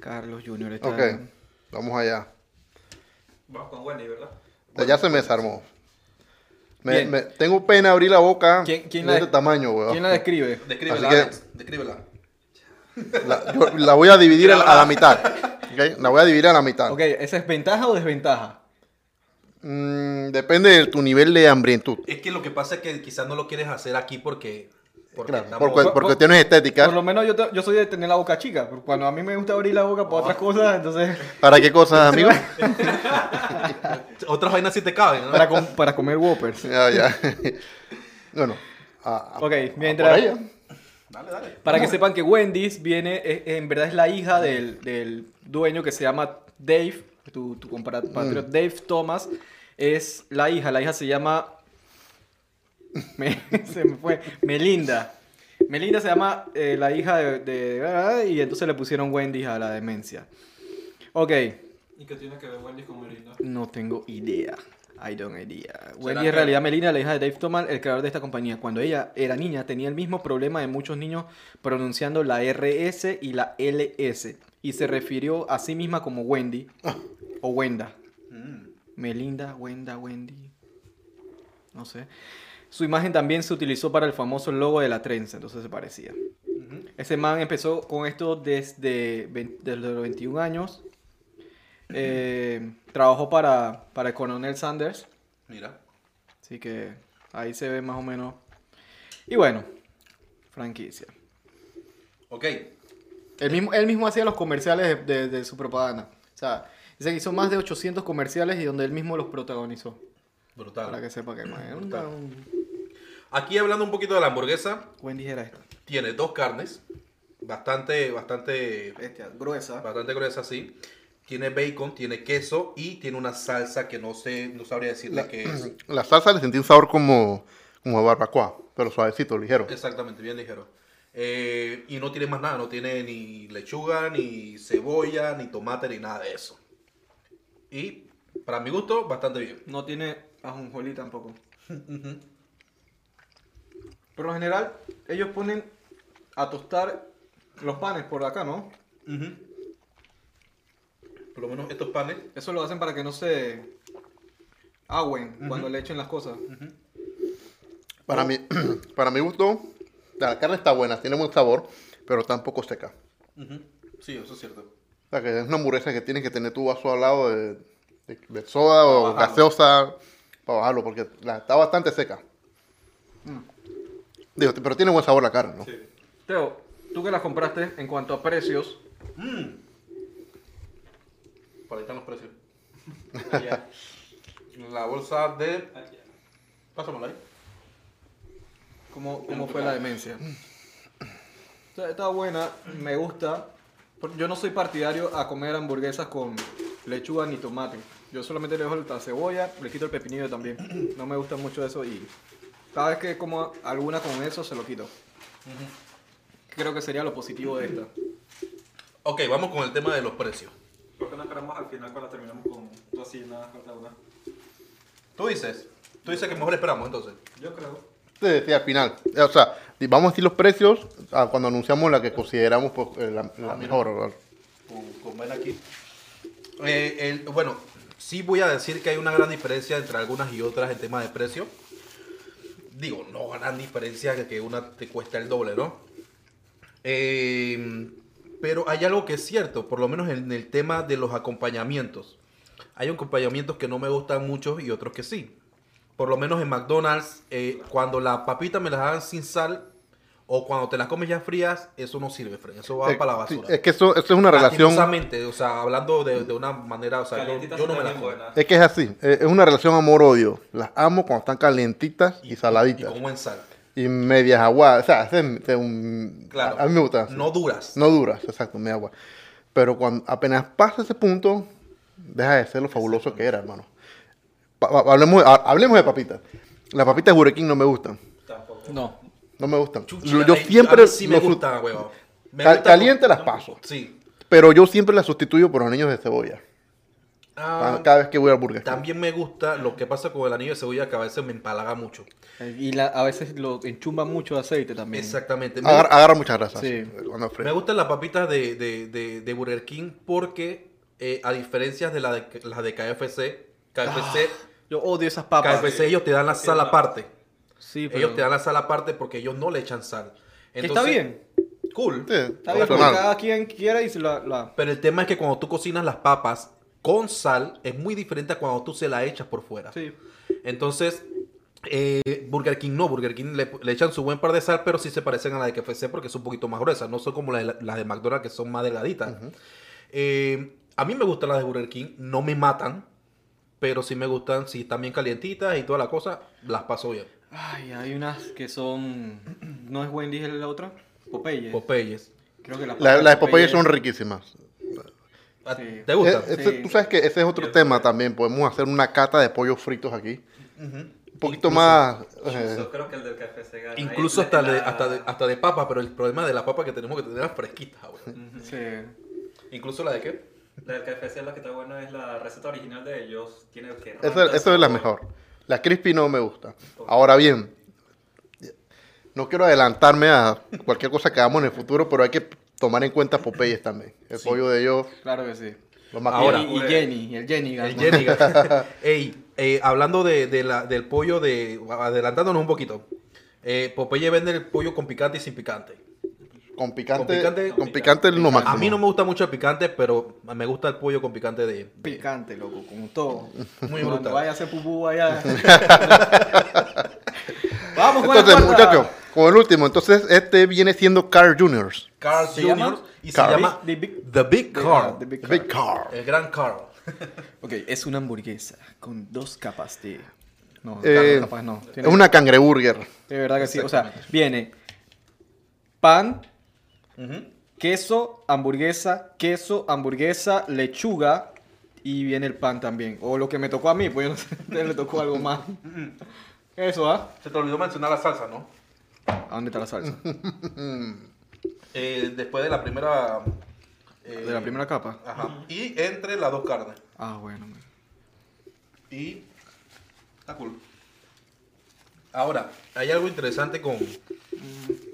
Carlos Jr. está... Ok, vamos allá. Vamos con Wendy, ¿verdad? O sea, ya se me desarmó. Me- tengo pena abrir la boca ¿Quién- quién de la- este tamaño, weón. ¿Quién la describe? Descríbela, Así que- Alex, descríbela. La, yo la voy a dividir a, a la mitad. [LAUGHS] La voy a dividir a la mitad. Ok, ¿esa es ventaja o desventaja? Mm, depende de tu nivel de hambrientud. Es que lo que pasa es que quizás no lo quieres hacer aquí porque... porque Claro, estamos- por, cu- por por- cuestiones estéticas. Por lo menos yo, te- yo soy de tener la boca chica, cuando a mí me gusta abrir la boca para otras cosas, entonces ¿Para qué cosas, amigo? [LAUGHS] Otras vainas sí te caben, ¿no? para, com- para comer Whoppers. ya, ya. bueno. a- Ok, a mientras- por ella. Dale, dale. Para que sepan que Wendy's viene, es- en verdad es la hija del, del dueño que se llama Dave, tu, tu compatriota Mm. Dave Thomas, es la hija, la hija se llama... [LAUGHS] me- se me fue, Melinda. Melinda se llama eh, la hija de, de- Y entonces le pusieron Wendy's a la demencia. Ok, ¿Y qué tiene que ver Wendy con Melinda? no tengo idea. I don't idea. Wendy en realidad Melinda, la hija de Dave Thomas, el creador de esta compañía. Cuando ella era niña tenía el mismo problema de muchos niños pronunciando la RS y la LS. Y se refirió a sí misma como Wendy o Wenda. Mm. Melinda, Wenda, Wendy. No sé. Su imagen también se utilizó para el famoso logo de la trenza, entonces se parecía. Ese man empezó con esto desde, desde los 21 años. Eh, trabajó para, para el coronel Sanders. Mira. Así que ahí se ve más o menos. Y bueno, franquicia. Ok. Él mismo, él mismo hacía los comerciales de, de- de su propaganda. O sea, dice que hizo más de 800 comerciales y donde él mismo los protagonizó. Brutal. Para que sepa que un- Aquí hablando un poquito de la hamburguesa, Wendy's era esta. tiene dos carnes, bastante, bastante, Esta, gruesa. bastante gruesa así. Tiene bacon, tiene queso y tiene una salsa que no sé, no sabría decirle qué es. [CLEARS THROAT] La salsa le sentí un sabor como, como de barbacoa, pero suavecito, ligero. Exactamente, bien ligero. Eh, y no tiene más nada, no tiene ni lechuga, ni cebolla, ni tomate, ni nada de eso. Y para mi gusto, bastante bien. No tiene ajonjolí tampoco. Por lo general, ellos ponen a tostar los panes por acá, ¿no? Por lo menos estos panes. Eso lo hacen para que no se agüen cuando le echen las cosas. Para, mi, [CLEARS THROAT] para mi gusto, la carne está buena, tiene buen sabor, pero tampoco seca. Sí, eso es cierto. O sea, que es una hamburguesa que tienes que tener tu vaso al lado de, de- de soda o bajarlo. gaseosa para bajarlo, porque la- está bastante seca. Digo, pero tiene buen sabor la carne, ¿no? Sí. Teo, tú que las compraste en cuanto a precios, Por ahí están los precios. [LAUGHS] Allá. La bolsa de... Pásamela ahí. ¿cómo, cómo fue la demencia? Está, está buena, me gusta. Yo no soy partidario a comer hamburguesas con lechuga ni tomate. Yo solamente le dejo la cebolla, le quito el pepinillo también. No me gusta mucho eso y cada vez que como alguna con eso se lo quito. Creo que sería lo positivo de esta. Ok, vamos con el tema de los precios. ¿Por qué no esperamos al final cuando terminamos con tocina, falta una? Tú dices, tú dices que mejor esperamos entonces. Yo creo. Sí, sí, al final. O sea, vamos a decir los precios ah, cuando anunciamos la que consideramos pues, eh, la, la Ah, mira. mejor. ¿verdad? con, con ven aquí. Eh, el- bueno, sí voy a decir que hay una gran diferencia entre algunas y otras en tema de precio. Digo, no gran diferencia que, una te cuesta el doble, ¿no? Eh, pero hay algo que es cierto, por lo menos en el tema de los acompañamientos. Hay acompañamientos que no me gustan mucho y otros que sí. Por lo menos en McDonald's, eh, cuando la papita me las dan sin sal o cuando te las comes ya frías, eso no sirve, Fred. Eso va Eh, para la sí, basura. es que eso, eso es una relación. O sea, hablando de, de una manera, o sea, yo, yo no me las como. Es que es así. eh, Es una relación amor-odio. Las amo cuando están calientitas y, Y saladitas. con buen sal. Y, medias aguadas. O sea, es- un- Claro. a, a mí me gusta. así. No duras. No duras, exacto, media agua. Pero cuando apenas pasa ese punto, deja de ser lo fabuloso que era, hermano. Pa- hablemos, ha- hablemos de papitas. Las papitas de Burger King no me gustan. Tampoco. No. No me gustan. Yo siempre a mí sí me los su- gusta, huevón. Me Cal- gusta caliente con- las paso. Sí. Pero yo siempre las sustituyo por anillos de cebolla. Ah, cada vez que voy al Burger también me gusta lo que pasa con el anillo de cebolla que a veces me empalaga mucho. Y la- a veces lo enchumba mucho de aceite también. Exactamente. Me, Agarra, agarra mucha grasa. Sí. me gustan las papitas de, de, de, de Burger King porque, eh, a diferencia de, la de las de KFC, KFC Yo odio esas papas. KFC ellos te dan la sal aparte. Sí, pero... Ellos te dan la sal aparte porque ellos no le echan sal. Que está bien. Cool. Sí, Está bien, porque cada quien quiera y se la... la- Pero el tema es que cuando tú cocinas las papas con sal es muy diferente a cuando tú se la echas por fuera. Sí. Entonces, eh, Burger King no, Burger King le, le echan su buen par de sal, pero sí se parecen a la de KFC porque son un poquito más gruesas. No son como las de, de McDonald's que son más delgaditas. Eh, a mí me gustan las de Burger King, no me matan, pero sí me gustan, si están bien calientitas y toda la cosa, las paso bien. Ay, hay unas que son... ¿No es Wendy's la otra? Popeye. Popeyes. Creo que las La- Las de Popeye son riquísimas. ¿A- Sí. ¿Te gusta? Eh, ese- Sí. Tú sabes que ese es otro tema también. Podemos hacer una cata de pollos fritos aquí. Un poquito Incluso- más. eh, Yo creo que el del KFC gana. Incluso Ahí hasta, la- de, hasta, de, hasta de papa, pero el problema de la papa es que tenemos que tenerla fresquita, güey. Sí. Incluso la de qué? La del KFC lo que está bueno es la receta original de ellos. Tiene que Eso, eso es la mejor. La crispy no me gusta. Ahora bien, no quiero adelantarme a cualquier cosa que hagamos en el futuro, pero hay que tomar en cuenta Popeyes también. El pollo de ellos, Claro que sí. lo más Ahora. y, y Jenny, el Jenny. El. Jenny. [LAUGHS] Ey, eh, hablando de, de la, del pollo, de adelantándonos un poquito. Eh, Popeye vende el pollo con picante y sin picante. Con picante. Con picante- Con picante es lo máximo. A mí no me gusta mucho el picante, pero me gusta el pollo con picante de... Picante, loco, como todo. Muy Cuando brutal. vaya a hacer pupú allá. [LAUGHS] Vamos con Entonces, muchachos, con el último. Entonces, este viene siendo Carl Jr.'s. Carl ¿Se Jr. y se llama The Big- The Big Carl. The Big Big Car. Carl. El gran Carl. [LAUGHS] Ok, es una hamburguesa con dos capas de... No, Eh, dos capas no. es una cangreburger. De verdad que sí. O sea, viene pan, queso, hamburguesa, queso, hamburguesa, lechuga y viene el pan también. O lo que me tocó a mí, pues yo no sé, le tocó algo más. Eso, ¿ah? Se te olvidó mencionar la salsa, ¿no? ¿A dónde está la salsa? [LAUGHS] Eh, después de la primera... eh, De la primera capa. Ajá. Y entre las dos carnes. Ah, bueno. man. Y está cool. Ahora, hay algo interesante con,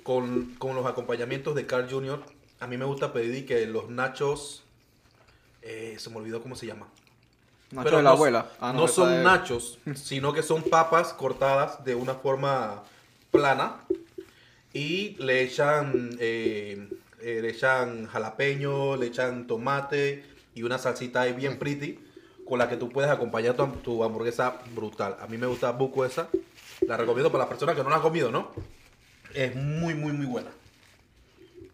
con, con los acompañamientos de Carl Jr. A mí me gusta pedir que los nachos, eh, se me olvidó cómo se llama. Nacho Pero de la no, abuela. Ah, no son nachos, [LAUGHS] sino que son papas cortadas de una forma plana y le echan, eh, eh, le echan jalapeño, le echan tomate y una salsita ahí bien pretty con la que tú puedes acompañar tu, tu hamburguesa brutal. A mí me gusta buco esa. La recomiendo para las personas que no la han comido, ¿no? Es muy, muy, muy buena.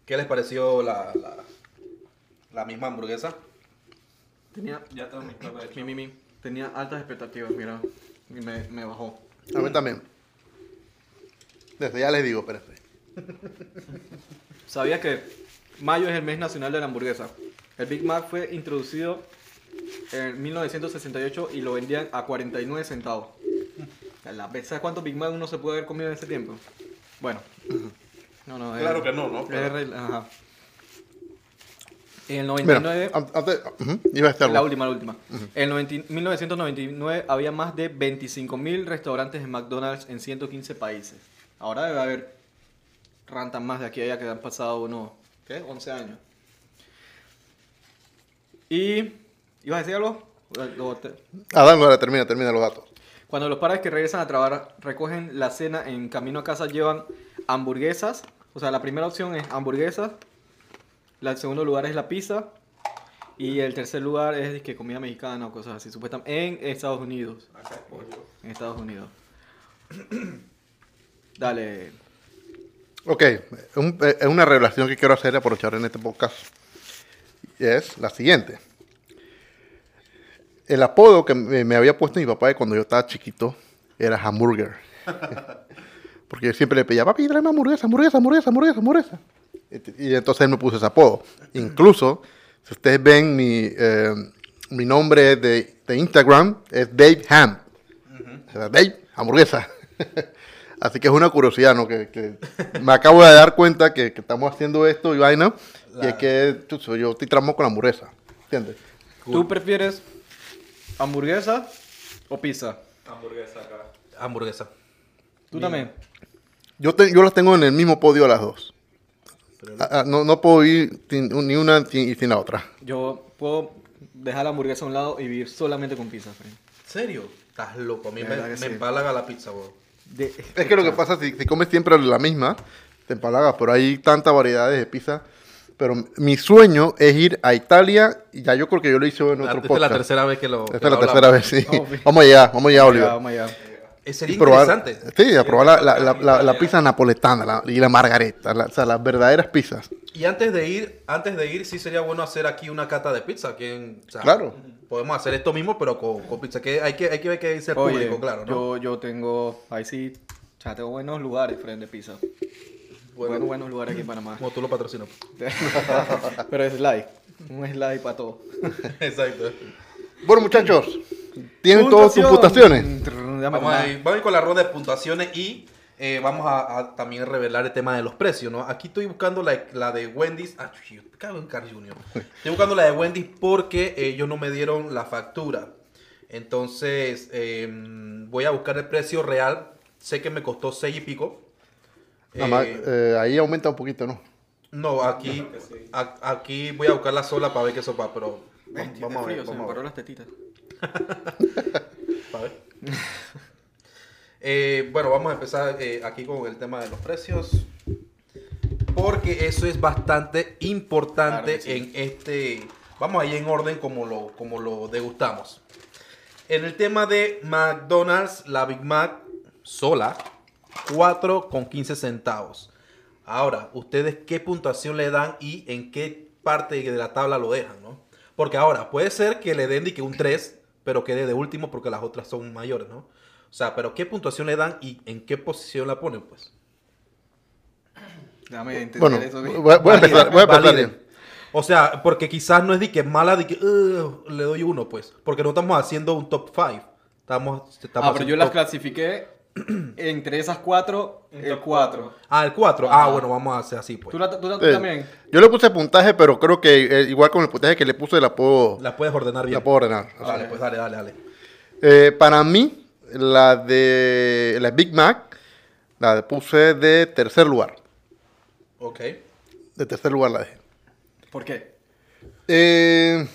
¿Qué les pareció la, la, la misma hamburguesa? Tenía, Ya tengo mi plato hecho. mi, mi, mi. Tenía altas expectativas, mira. Y me, me bajó. A mí también. Desde ya les digo, espérense. ¿Sabías que mayo es el mes nacional de la hamburguesa? El Big Mac fue introducido en 1968 y lo vendían a 49 centavos. La- ¿Sabes cuántos Big Mac uno se puede haber comido en ese tiempo? Bueno. No, no, Claro es- que no, ¿no? Pero- ajá. En el Mira, 99... an- antes, iba a estar La última, la última. En 90 1999 había más de 25.000 restaurantes en McDonald's en 115 países. Ahora debe haber rantan más de aquí a allá que han pasado unos, ¿qué? 11 años. Y... ¿Ibas a decir algo? O- o te- Adán, ahora termina, termina los datos. Cuando los padres que regresan a trabajar recogen la cena en camino a casa llevan hamburguesas. O sea, la primera opción es hamburguesas. La- El segundo lugar es la pizza. Y el tercer lugar es que comida mexicana o cosas así. Supuestamente en Estados Unidos. En Estados Unidos. [CLEARS THROAT] Dale. Ok, un- eh, es una revelación que quiero hacer, aprovechar en este podcast. Y es la siguiente. El apodo que me, me había puesto mi papá de cuando yo estaba chiquito era hamburger. [LAUGHS] Porque yo siempre le pedía, papi, tráeme hamburguesa, hamburguesa, hamburguesa, hamburguesa, hamburguesa. Y, y entonces él me puso ese apodo. Incluso, si ustedes ven mi, eh, mi nombre de, de Instagram, es Dave Ham. O sea, Dave, hamburguesa. [LAUGHS] Así que es una curiosidad, ¿no? Que, que me acabo de dar cuenta que, que estamos haciendo esto y vaina. Y es que yo estoy tramo con la hamburguesa. ¿Entiendes? ¿Tú prefieres hamburguesa o pizza? Hamburguesa acá. Hamburguesa. ¿Tú también? Yo, te- yo las tengo en el mismo podio las dos. Ah, ah, no, no puedo ir sin- ni una sin- y sin la otra. Yo puedo dejar la hamburguesa a un lado y vivir solamente con pizza. Fred. serio? Estás loco. A mí me, sí. empalaga la pizza, weón. De- Es que lo que pasa, si, si comes siempre la misma, te empalagas, pero hay tantas variedades de pizza. Pero mi sueño es ir a Italia, y ya yo creo que yo lo hice en La- otro Esta es podcast. la tercera vez que lo. Esta es la tercera vez, sí. Vamos, [LAUGHS] vi. Vamos allá, vamos allá, Oliver. Vamos allá. Eh, Sería probar- interesante. Sí, a probar la, la, la, la- la pizza napoletana la- y la margareta, la- o sea, las verdaderas pizzas. Y antes de ir, antes de ir, sí sería bueno hacer aquí una cata de pizza. Aquí en, o sea, Claro. Podemos hacer esto mismo, pero con, con pizza. Que hay que, hay que ver que dice el Oye, público, claro, ¿no? yo, yo tengo, ahí sí, o sea, tengo buenos lugares frente pizza. Bueno. Buenos, buenos lugares aquí en Panamá. Como tú lo patrocinas. [LAUGHS] Pero es slide, un slide para todo. [LAUGHS] Exacto. Bueno, muchachos, ¿tienen todas sus puntuaciones? Vamos a, ir, vamos a ir con la ronda de puntuaciones y eh, vamos a, a también revelar el tema de los precios, ¿no? Aquí estoy buscando la, la de Wendy's. Ah, cago en Carl Jr. Estoy buscando la de Wendy's porque ellos no me dieron la factura. Entonces, eh, voy a buscar el precio real. Sé que me costó 6 y pico. Nada más, Eh, eh, ahí aumenta un poquito, ¿no? no, aquí, a- aquí voy a buscarla sola para ver qué sopa, pero vamos, vamos a ver. se me paró las tetitas. Pa' ver. Eh, bueno, vamos a empezar eh, aquí con el tema de los precios. Porque eso es bastante importante Claro que sí. en este. Vamos a ir en orden como lo, como lo degustamos. En el tema de McDonald's, la Big Mac sola, 4 con 15 centavos. Ahora, ¿ustedes qué puntuación le dan y en qué parte de la tabla lo dejan, no? Porque ahora, puede ser que le den de que un 3, pero quede de último porque las otras son mayores, ¿no? O sea, pero ¿qué puntuación le dan y en qué posición la ponen, pues? Déjame entender Bueno, eso voy, bien. voy a empezar, voy a empezar. Validen. O sea, porque quizás no es de que mala, de que le doy uno, pues. Porque no estamos haciendo un top 5. Estamos, estamos Ah, pero yo las clasifiqué [CLEARS THROAT] entre esas cuatro, el top 4. Ah, el 4. Ah, bueno, vamos a hacer así, pues. ¿Tú, la- tú la- tú Sí. también? Yo le puse puntaje, pero creo que eh, igual con el puntaje que le puse la puedo, La puedes ordenar bien. la puedo ordenar. Dale, pues dale, dale, dale. Eh, para mí, la de la Big Mac, la puse de tercer lugar. Ok. De tercer lugar la dejé. ¿Por qué? Eh,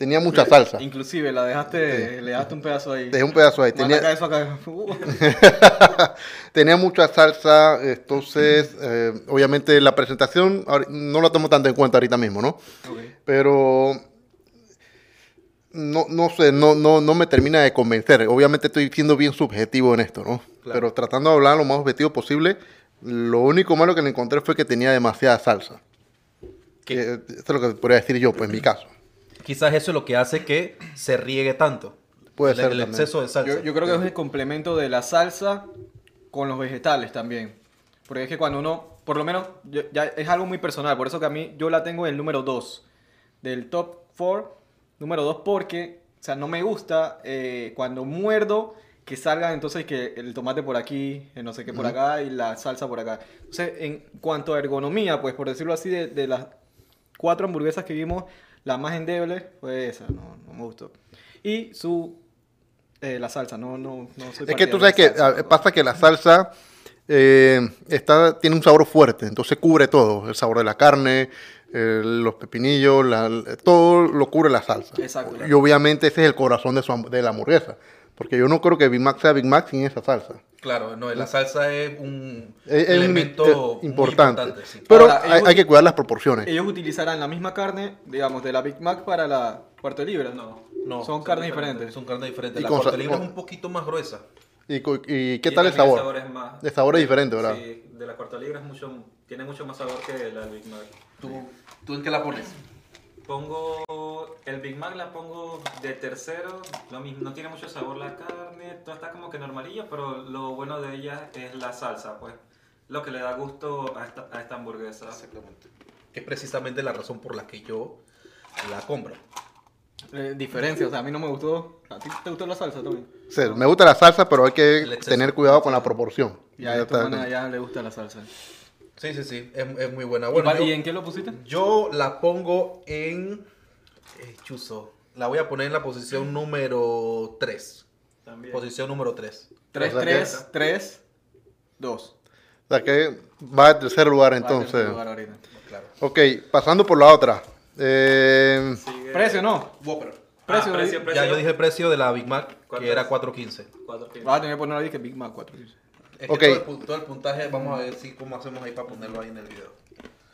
tenía mucha salsa. Inclusive la dejaste, le dejaste un pedazo ahí. Dejé un pedazo ahí. Manda acá Tenía, eso acá. [LAUGHS] Uh. [LAUGHS] tenía mucha salsa, entonces, eh, obviamente la presentación no la tomo tanto en cuenta ahorita mismo, ¿no? Pero no, no sé, no, no, no me termina de convencer. Obviamente estoy siendo bien subjetivo en esto, ¿no? Claro. Pero tratando de hablar lo más objetivo posible, lo único malo que le encontré fue que tenía demasiada salsa. ¿Qué? Eh, eso es lo que podría decir yo, pues en mi caso. Quizás eso es lo que hace que se riegue tanto. Puede el, ser El también. exceso de salsa. Yo, yo creo que es el complemento de la salsa con los vegetales también. Porque es que cuando uno, por lo menos, yo- ya es algo muy personal. Por eso que a mí yo la tengo en el número 2 del top 4. Número 2 porque, o sea, no me gusta eh, cuando muerdo que salga entonces que el tomate por aquí, el no sé qué por acá y la salsa por acá. Entonces, en cuanto a ergonomía, pues por decirlo así, de, de las cuatro hamburguesas que vimos, la más endeble fue esa, no, no me gustó. Y su eh, la salsa, no, no, no soy Es que tú sabes que salsa, ah, pasa que la salsa eh, está, tiene un sabor fuerte, entonces cubre todo. El sabor de la carne, eh, los pepinillos, la- todo lo cubre la salsa. Exacto. Y obviamente ese es el corazón de, su, de la hamburguesa. Porque yo no creo que Big Mac sea Big Mac sin esa salsa. Claro, no, la salsa es un Es, es un- elemento muy importante. importante. sí. Pero Ahora, hay, ellos- hay que cuidar las proporciones. Ellos utilizarán la misma carne, digamos, de la Big Mac para la cuarto de libra. No. No, son carnes diferentes. Son carnes diferentes. Y La cuarta libra es un poquito más gruesa. ¿Y, qué Y tal el también sabor? es más... El sabor es diferente, ¿verdad? Sí, de la cuarta libra es mucho, tiene mucho más sabor que la Big Mac. ¿Tú, ¿Tú en qué la pones? Pongo, el Big Mac la pongo de tercero, lo mismo, no tiene mucho sabor la carne, todo está como que normalillo, pero lo bueno de ella es la salsa, pues, lo que le da gusto a esta, a esta hamburguesa. Exactamente. Que es precisamente la razón por la que yo la compro. Eh, diferencia, o sea, a mí no me gustó. ¿A ti te gustó la salsa también? Sea, me gusta la salsa, pero hay que tener cuidado con la proporción. Ya, Ya esta ya le gusta la salsa. Sí, sí, sí. Es, es muy buena. ¿Y Bueno, pa- yo, ¿Y en qué lo pusiste? yo la pongo en... eh, chuzo. La voy a poner en la posición número 3. También. Posición número 3. 3, O sea 3, 3, 2. O sea que va en tercer lugar entonces. Claro. Ok, pasando por la otra. Eh, Precio, no. Whopper. Precio, Ah, precio, precio. Ya yo dije el precio de la Big Mac, ¿Cuánto que era es? 4.15. Cuatro kilos. Vas a tener que poner ahí que Big Mac 4. Es que Ok. todo, el, todo el puntaje, vamos a ver si cómo hacemos ahí para ponerlo ahí en el video.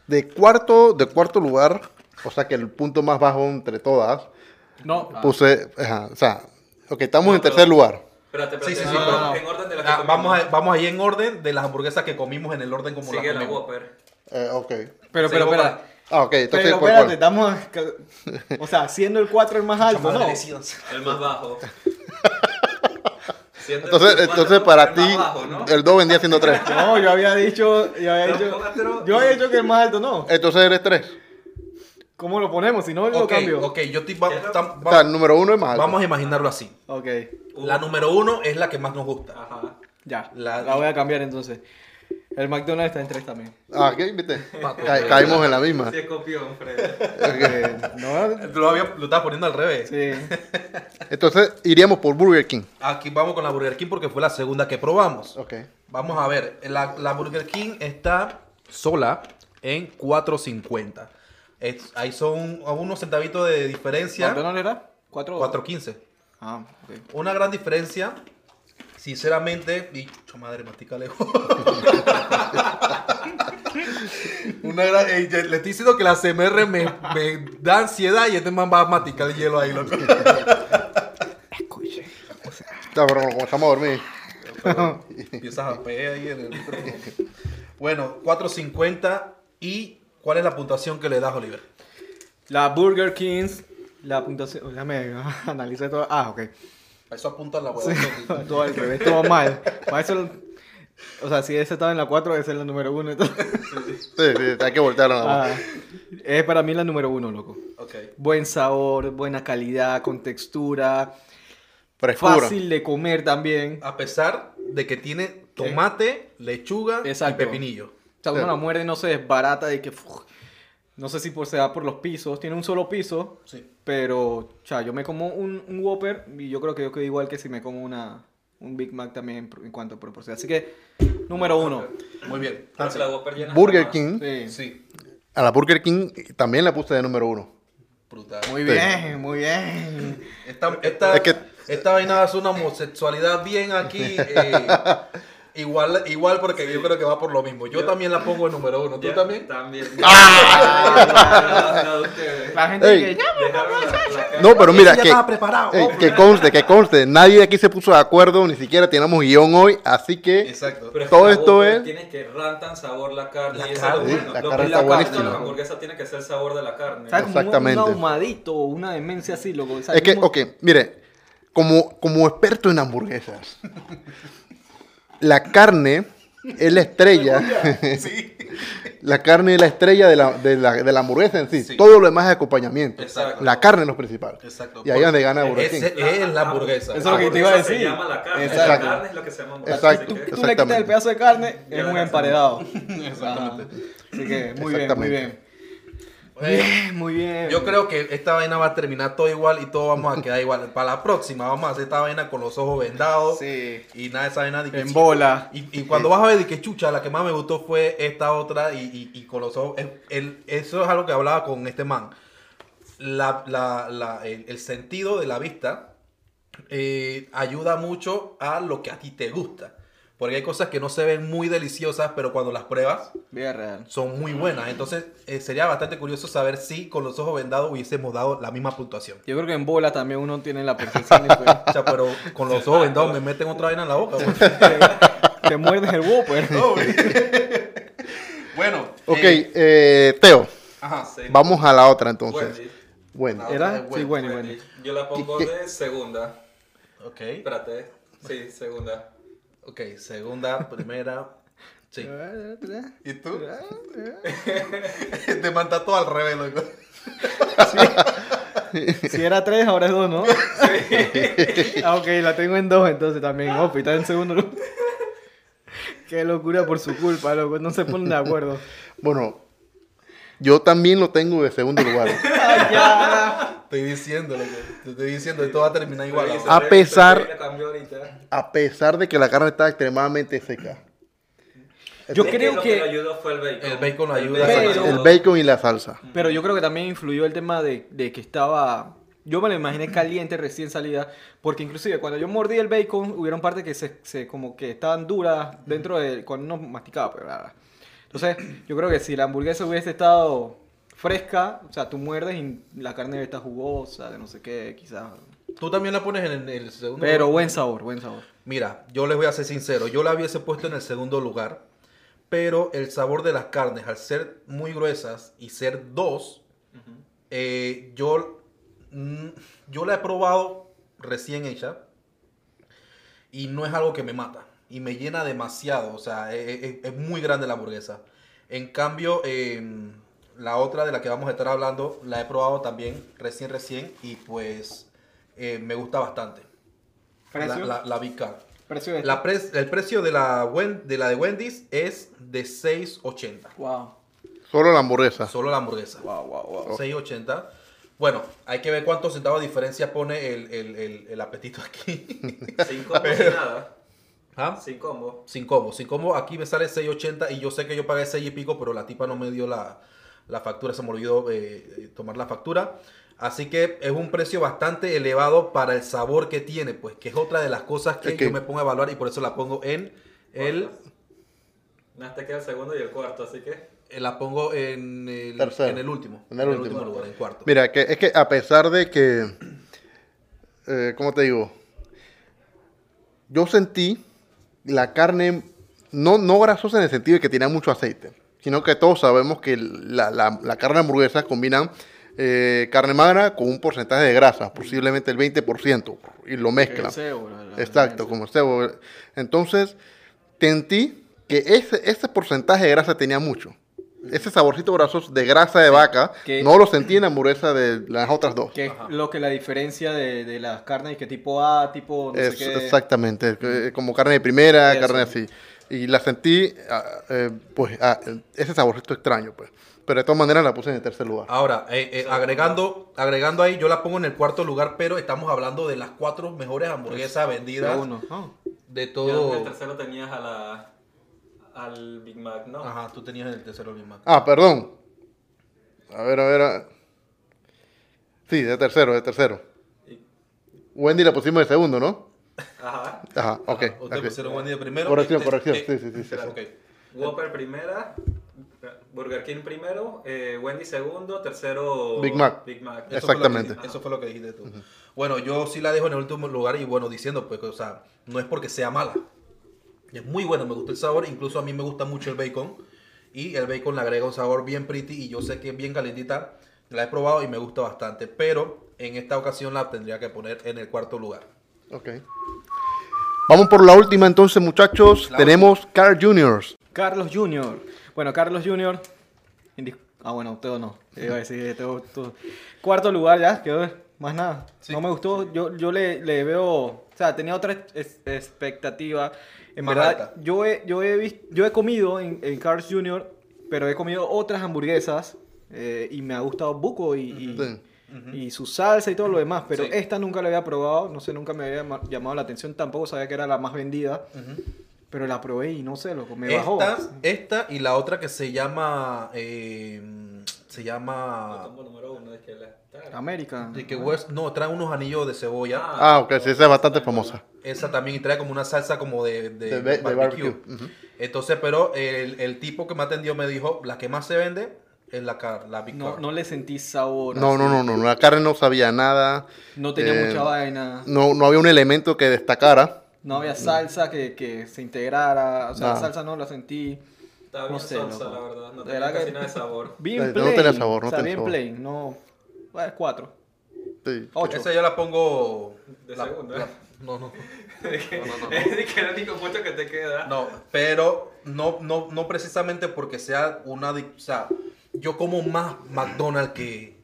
De cuarto, de cuarto lugar, o sea que el punto más bajo entre todas, No, puse, ajá, o sea, ok, estamos No, en pero- tercer lugar. Espérate, espérate. Sí, sí, sí, en pero- orden- en orden de la que Ah, comimos. vamos, a, vamos ahí en orden de las hamburguesas que comimos en el orden como Sigue las la. Whopper. Eh, ok. pero, pero, espera. Ah, ok, entonces, Pero ¿cuál- espérate, estamos. O sea, siendo el 4 el más alto, ¿no? El más bajo. [LAUGHS] Entonces, entonces para ti, ¿no? el 2 vendía siendo 3. [LAUGHS] No, yo había dicho. Yo había dicho, yo había dicho que el más alto no. Entonces eres 3. ¿Cómo lo ponemos? Si no, lo Ok, cambio. ok, yo estoy, va- tam- O sea, va- el número 1 es más alto. vamos a imaginarlo así. Ok, La número uno es la que más nos gusta. Ajá. ya. La- La, voy a cambiar entonces. El McDonald's está en 3 también. Ah, ok, viste. Ca- caímos en la misma. Sí, es copión, Fred. Eh, no, Lo, había, lo estaba poniendo al revés. sí. Entonces iríamos por Burger King. Aquí vamos con la Burger King porque fue la segunda que probamos. Ok. Vamos a ver, la, la Burger King está sola en 4.50. Es- ahí son unos centavitos de diferencia. ¿McDonald's era? 4 4.15. Ah, ok. Una gran diferencia, sinceramente, y madre, mastica lejos. Una gran, ya- le estoy diciendo que la CMR me, me da ansiedad y este man va a masticar el hielo ahí, loco. Escuche. Ya, pero como estamos a dormir. Empiezas a pegar ahí en el micrófono. Bueno, 4.50 y ¿cuál es la puntuación que le das, Oliver? La Burger Kings, la puntuación. Déjame [LAUGHS] analizar todo. Ah, ok. Eso apunta a la web. [LAUGHS] todo al revés, todo mal. Para eso. O sea, si ese estaba en la 4, esa es la número 1. Entonces, Sí, sí, hay que voltearlo nada más. ah, es para mí la número 1, loco. Buen sabor, buena calidad, con textura, Frescura. fácil de comer también. A pesar de que tiene tomate, lechuga Exacto. y pepinillo. O sea, uno Sí. la muerde, no sé, es barata de que... no sé si por, se da por los pisos. Tiene un solo piso, Sí. pero... O sea, yo me como un, un Whopper y yo creo que yo quedo igual que si me como una, un Big Mac también en, en cuanto a proporción. Así que, número uno. Muy bien. Que la Whopper llena Burger. King. Sí. Sí. A la Burger King también la puse de número 1. Brutal. Muy Sí. bien, muy bien. Esta, esta, Es que- esta vaina es una homosexualidad bien aquí. eh, [LAUGHS] igual, igual porque yo creo que va por lo mismo. Yo también la pongo en número uno. ¿Tú también? También. [LAUGHS] Ah, No, no, ustedes. La gente Ey. que... "Ya, Dejaron la- la cara. No, pero mira, que, que conste, que conste. Nadie aquí se puso de acuerdo, ni siquiera teníamos guion hoy, así que Exacto. Pero es Todo que esto es- Tiene que rantan sabor la carne. La y carne, bueno. la carne está la buenísima. La hamburguesa tiene que ser el sabor de la carne. Como un- Exactamente. Un ahumadito, una demencia así, loco. O sea, es que, ok, mire, como, como experto en hamburguesas, [LAUGHS] la carne es la estrella. [LAUGHS] [LAUGHS] La carne es la estrella de la, de la, de la hamburguesa en sí. Sí. Todo lo demás es acompañamiento. Exacto. La carne es lo principal. Exacto. Y ahí es donde gana Burger King. Es la hamburguesa. Eso es lo que te iba a decir. Se llama la carne. Exacto. La carne es lo que se llama hamburguesa. Exacto. Tú, que- tú le quitas el pedazo de carne, es un emparedado. [LAUGHS] Exactamente. Así que muy bien, muy bien. Bien, muy bien. Yo creo que esta vaina va a terminar todo igual y todos vamos a quedar igual. Para la próxima vamos a hacer esta vaina con los ojos vendados. Sí. Y nada de esa vaina de que En sí. bola. Y, y cuando vas a ver de que chucha, la que más me gustó fue esta otra y, y- y con los ojos. el- el- eso es algo que hablaba con este man. La, la- la- el, el sentido de la vista eh, ayuda mucho a lo que a ti te gusta. Porque hay cosas que no se ven muy deliciosas, pero cuando las pruebas Vida real. son muy buenas. Entonces eh, sería bastante curioso saber si con los ojos vendados hubiésemos dado la misma puntuación. Yo creo que en bola también uno tiene la percepción diferente. [LAUGHS] O sea, pero con los ojos vendados me meten otra vaina en la boca. güey. [LAUGHS] te, te muerdes el Whopper. [LAUGHS] bueno. Ok, eh, eh, Teo, ajá. Sí. vamos a la otra entonces. Wendy. Bueno, ¿Era? Wendy, Sí, bueno, Wendy. bueno. Yo la pongo ¿Y qué? de segunda. Ok. Espérate. Sí, segunda. Ok, segunda, [LAUGHS] primera. Sí. ¿Y tú? [LAUGHS] Te manda todo al revés, loco. Si era tres, ahora es dos, ¿no? ah, ok, la tengo en dos entonces también. Opi, está en segundo lugar. [LAUGHS] Qué locura por su culpa, loco. No se ponen de acuerdo. bueno, yo también lo tengo de segundo lugar. [LAUGHS] Ay, ya. Estoy diciendo. Te estoy diciendo, esto va a terminar igual. A pesar-. A pesar de que la carne está extremadamente seca. Yo Es creo lo que- que... lo ayudó fue el bacon. El bacon lo ayuda. bacon Pero- El bacon y la salsa. Pero yo creo que también influyó el tema de, de que estaba Yo me la imaginé caliente recién salida, porque inclusive cuando yo mordí el bacon, hubieron partes que se, se como que estaban duras dentro de cuando uno masticaba, pues, bla, bla. Entonces, yo creo que si la hamburguesa hubiese estado fresca, o sea, tú muerdes y la carne está jugosa, de no sé qué, quizás. Tú también la pones en el segundo Pero lugar? buen sabor, buen sabor. Mira, yo les voy a ser sincero, yo la hubiese puesto en el segundo lugar, pero el sabor de las carnes, al ser muy gruesas y ser dos, eh, yo, mm, yo la he probado recién hecha y no es algo que me mata y me llena demasiado, o sea, e- e- e- es, muy grande la hamburguesa. En cambio, em, la otra de la que vamos a estar hablando, la he probado también recién, recién y pues eh, me gusta bastante. La, ¿Precio? la, la Big Car. ¿Precio de La pres- el precio de la, Wen- de la de Wendy's es de 6.80. Wow, Solo la hamburguesa. Solo la hamburguesa. wow, wow, wow. 6.80. Bueno, hay que ver cuántos centavos de diferencia pone el, el- el- el apetito aquí. Combo, sin nada. ¿Ah? Sin combo. Sin combo. Sin combo, aquí me sale 6.80 y yo sé que yo pagué 6 y pico, pero la tipa no me dio la, la factura, se me olvidó eh, eh, tomar la factura. Así que es un precio bastante elevado para el sabor que tiene, pues que es otra de las cosas que Es que- yo me pongo a evaluar y por eso la pongo en el... Nada, te queda el segundo y el cuarto, así que. Eh, La pongo en el, Tercero. en el último. En el último. lugar, en cuarto. Mira, que es que a pesar de que, eh, ¿cómo te digo? Yo sentí la carne no, no grasosa en el sentido de que tenía mucho aceite, sino que todos sabemos que la, la, la carne hamburguesa combinan eh, carne magra con un porcentaje de grasa, posiblemente el 20%, y lo mezclan. Cebo, la- Exacto, como cebo. Entonces, sentí que ese, ese porcentaje de grasa tenía mucho. Ese saborcito grasoso de grasa de vaca, Que- no lo sentí en la hamburguesa de las otras dos. Que es lo que la diferencia de, de las carnes que tipo A, tipo no Es- sé qué. Exactamente, que- como carne de primera, Eso. carne así. Y la sentí, ah, eh, pues, ah, ese saborcito extraño, pues. Pero de todas maneras la puse en el tercer lugar. Ahora, eh, eh, agregando, agregando ahí, yo la pongo en el cuarto lugar, pero estamos hablando de las cuatro mejores hamburguesas vendidas Uno. Ah. de en todo. el tercero tenías a la. Al Big Mac, ¿no? Ajá, tú tenías el tercero mismo. Ah, perdón. A ver, a ver. a- Sí, de tercero, de tercero. Y- Wendy la pusimos de segundo, ¿no? Ajá. Ajá, ok. Ajá, Ustedes ok. pusieron Wendy de primero. Corrección, Este- corrección. Sí, sí, sí, sí, sí. ok. Whopper primera. Burger King primero. eh, Wendy segundo. Tercero. Big Mac. Big Mac. Eso fue lo que Exactamente. eso fue lo que dijiste tú. Bueno, yo sí la dejo en el último lugar y bueno, diciendo, pues, o sea, no es porque sea mala. Es muy buena, me gusta el sabor, incluso a mí me gusta mucho el bacon. Y el bacon le agrega un sabor bien pretty y yo sé que es bien calentita. La he probado y me gusta bastante, pero en esta ocasión la tendría que poner en el cuarto lugar. Ok. Vamos por la última entonces, muchachos. La Tenemos Carl Juniors. Carlos Jr. Bueno, Carlos Jr. indis- Ah, bueno, Teo no. Te iba a decir, Teo, tú- Cuarto lugar ya, quedó más nada. Sí. No me gustó. Yo, yo le, le veo. O sea, tenía otra expectativa. En Más verdad, alta. yo he, yo he visto, yo he comido en, en Carl's Jr., pero he comido otras hamburguesas eh, y me ha gustado buco y, y, Sí. y su salsa y todo lo demás. Pero Sí. esta nunca la había probado, no sé, nunca me había llama- llamado la atención. Tampoco sabía que era la más vendida. Pero la probé y no sé, loco, me bajó. Esta, esta y la otra que se llama. eh, se llama. número uno es que la. América. De que West, no, trae unos anillos de cebolla. Ah, ok, sí, esa es bastante famosa. Esa también y trae como una salsa como de, de, De, de- de barbecue. barbecue. Ujú. Entonces, pero el, el tipo que me atendió me dijo, la que más se vende es la car, la Big No, Car. no le sentí sabor. No, así. no, no, no, la carne no sabía nada. No tenía Eh, mucha vaina. No, no había un elemento que destacara. No había salsa que, que se integrara. O sea, la Nada. salsa no la sentí. Estaba No bien sé, salsa, loco. la verdad. No De tenía casi que- nada de sabor. [LAUGHS] Bien Eh, no plain. tenía sabor, no o sea, tenía bien sabor. plain. No. Bueno, cuatro. Sí. Ocho. Esa yo la pongo... De la- segunda. la- no, no. Es [LAUGHS] que No, no, no, no. [LAUGHS] es que el único punto que te queda. No, pero no, no, no precisamente porque sea una... O sea, yo como más McDonald's que,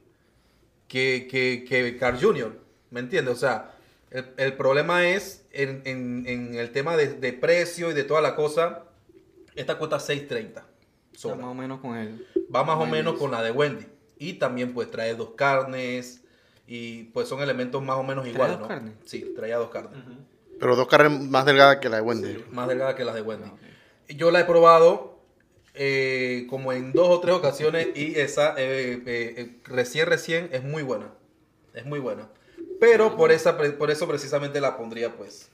que, que, que Carl Jr., ¿me entiendes? O sea, el, el problema es en, en- en el tema de, de precio y de toda la cosa. Esta cuesta 6.30. O sea, sola. más o menos con él. Va más o menos con la de Wendy. Y también pues trae dos carnes y pues son elementos más o menos ¿Trae iguales, dos ¿no? carnes? Sí, traía dos carnes. Pero dos carnes más delgadas que la de Wendy. Más delgada que las de Wendy. Yo la he probado eh, como en dos o tres ocasiones y esa eh, eh, eh, recién recién es muy buena. Es muy buena. Pero por, esa, por eso precisamente la pondría, pues,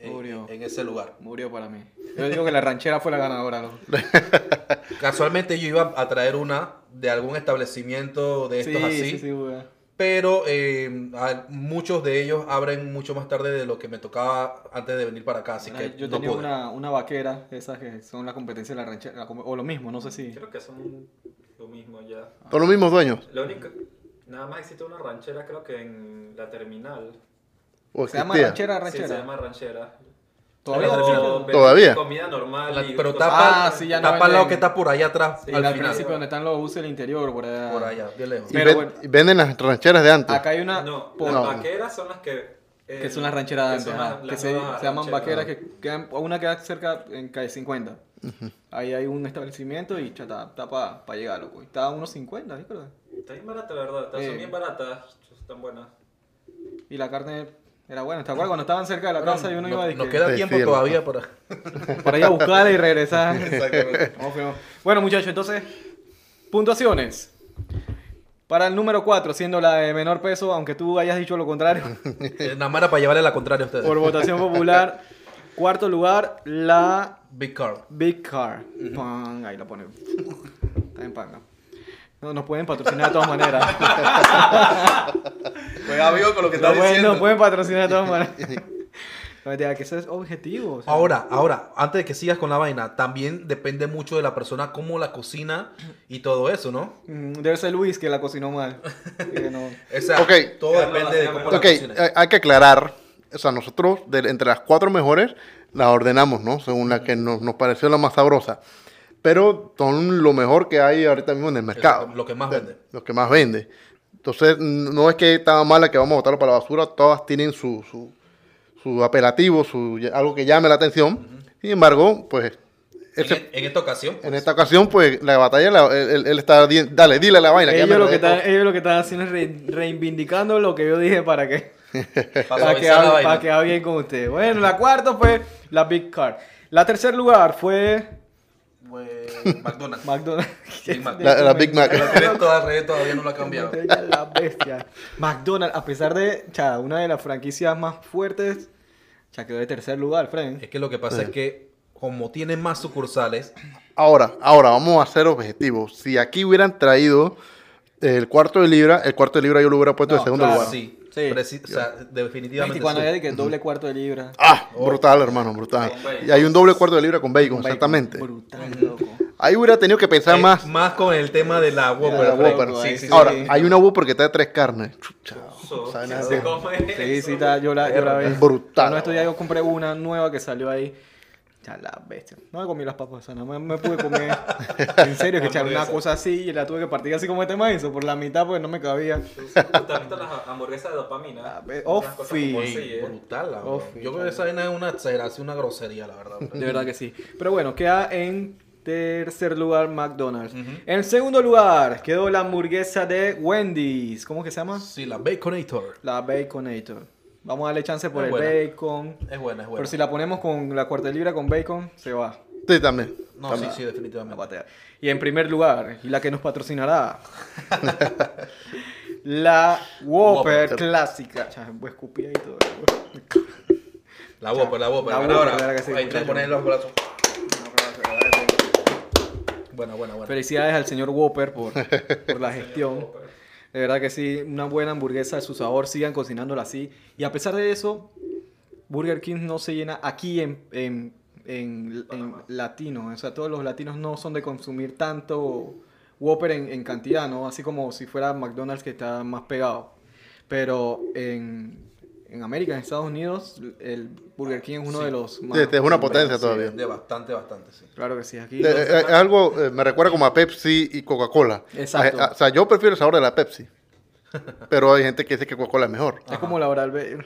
en, Murió. en ese lugar. Murió para mí. Yo digo que la ranchera fue la ganadora. ¿no? [LAUGHS] Casualmente yo iba a traer una de algún establecimiento de estos sí, así. sí, sí, güey. Pero eh, a- muchos de ellos abren mucho más tarde de lo que me tocaba antes de venir para acá, así que Yo no tenía pude. una, una vaquera, esas que son la competencia de la ranchera, la o lo mismo, no sé si. Creo que son lo mismo ya. Son los mismos dueños. Lo único, nada más existe una ranchera, creo que en la terminal. ¿O Se llama existía? ranchera, Sí, ranchera. se llama ranchera. Todavía Pero ¿Todavía? Comida normal. La- y pero tapa, Ah, sí, ya no tapa al lado venden- que está por allá atrás, Sí, al al final. principio donde están los buses del interior, por allá. Por allá, de lejos. Y, Pero ven- bueno. y venden las rancheras de antes. Acá hay una. No, por- las No. vaqueras son las que. eh, que son las rancheras de que antes, las- que las se, se llaman vaqueras que quedan, una queda cerca en calle 50. Ahí hay un establecimiento y cha, está, está para llegar, loco. Está a unos 50, ¿sí? Está bien barata, la verdad. Están- Eh. Son bien baratas. Están buenas. Y la carne era buena. ¿Te acuerdas cuando estaban cerca de la casa y uno No- iba a nos queda Sí, tiempo sí, todavía para... [LAUGHS] para ir a buscarla y regresar? [LAUGHS] Exactamente. [LAUGHS] Bueno, muchachos, entonces, puntuaciones. Para el número 4, siendo la de menor peso, aunque tú hayas dicho lo contrario, Eh, Nada más para llevarle la contraria a ustedes. por votación popular. Cuarto lugar, la Big Car. Big Car. Pan, ahí la pone. Está en panga. No, nos pueden patrocinar de todas maneras. [LAUGHS] Pues amigo con lo que No estás pueden, diciendo. nos pueden patrocinar de todas maneras. [LAUGHS] No, que eso es objetivo. o sea. Ahora, ahora, antes de que sigas con la vaina, también depende mucho de la persona cómo la cocina y todo eso, ¿no? Mm, Debe ser Luis que la cocinó mal. [LAUGHS] No. O sea, Ok. todo depende de cómo la Ok, cocines. hay- hay que aclarar. O sea, nosotros, de- entre las cuatro mejores, las ordenamos, ¿no? Según la que nos, nos pareció la más sabrosa. Pero son lo mejor que hay ahorita mismo en el mercado. Exacto, lo que más De- vende. Lo que más vende. Entonces, no es que estaba mala que vamos a botarlo para la basura. Todas tienen su, su, su apelativo, su, algo que llame la atención. Sin embargo, pues, En, ese- e- en esta ocasión, en esta ocasión, pues, la batalla, la- él, él- está, dale, dile la vaina. Ellos lo, que están, ellos lo que están haciendo es re- reivindicando lo que yo dije para que, [LAUGHS] para que, para que hable bien con ustedes. Bueno, la cuarta fue la Big Car. La tercer lugar fue Pues, [LAUGHS] McDonald's. McDonald's. [LAUGHS] Big Mac. La- la Big Mac. La toda revés, todavía no la ha cambiado. La bestia. McDonald's, a pesar de, cha, una de las franquicias más fuertes, ya quedó de tercer lugar, Fren. Es que lo que pasa es que como tiene más sucursales, Ahora, ahora vamos a ser objetivos. Si aquí hubieran traído el cuarto de libra, el cuarto de libra yo lo hubiera puesto No, en segundo claro. lugar. sí, Sí. preci- o sea, definitivamente Y cuando sí. ya dije doble cuarto de libra. Ah, Oh. brutal, hermano, brutal. Con. Y hay un doble cuarto de libra con bacon, Bacon. exactamente. Brutal, loco. Ahí hubiera tenido que pensar Eh, más. más con el tema de la Whopper. la. Whopper. Sí, sí, sí. Ahora, sí. hay una Whopper que trae tres carnes. Chucha, So, sabe ¿quién nada se come Sí, eso? sí, está, yo la, yo la vi. Brutal. No, días yo compré una nueva que salió ahí. La bestia. No me comí las papas, o sea, no me, me pude comer. [LAUGHS] En serio, que echar una cosa así y la tuve que partir así como este maíz por la mitad porque no me cabía. ¿Tú te has visto las hamburguesas de dopamina? Ah, Ey, ¿eh? brutal, la Oh, verdad. sí, Yo creo que esa vaina es una exageración, una grosería, la verdad. De verdad que sí. Pero bueno, queda en tercer lugar McDonald's. En segundo lugar quedó la hamburguesa de Wendy's. ¿Cómo que se llama? Sí, la Baconator. La Baconator. Vamos a darle chance por Es el buena. bacon. Es buena, es buena. Pero si la ponemos con la cuarta de libra con bacon, se va. Sí, también. No, sí, También. sí, definitivamente. Y en primer lugar, y la que nos patrocinará, [LAUGHS] la Whopper Whopper. clásica. Ya, voy a escupir ahí todo. La Whopper, la Whopper. La Ahora, Whopper, ahora, sí, ahí te pones los brazos. [LAUGHS] Buena, buena, buena. Felicidades al señor Whopper por, por la [LAUGHS] gestión. De verdad que sí, una buena hamburguesa de su sabor, sigan cocinándola así. Y a pesar de eso, Burger King no se llena aquí en, en, en, en latino. O sea, todos los latinos no son de consumir tanto Whopper en, en cantidad, ¿no? Así como si fuera McDonald's que está más pegado. Pero en, en América, en Estados Unidos, el Burger King es uno Sí. de los más... Sí, este es una potencia sí. todavía. De bastante, bastante, sí. Claro que sí, aquí... Eh, eh, eh, algo eh, me recuerda como a Pepsi y Coca-Cola. Exacto. Eh, eh, o sea, yo prefiero el sabor de la Pepsi. [LAUGHS] Pero hay gente que dice que Coca-Cola es mejor. es como la oral B.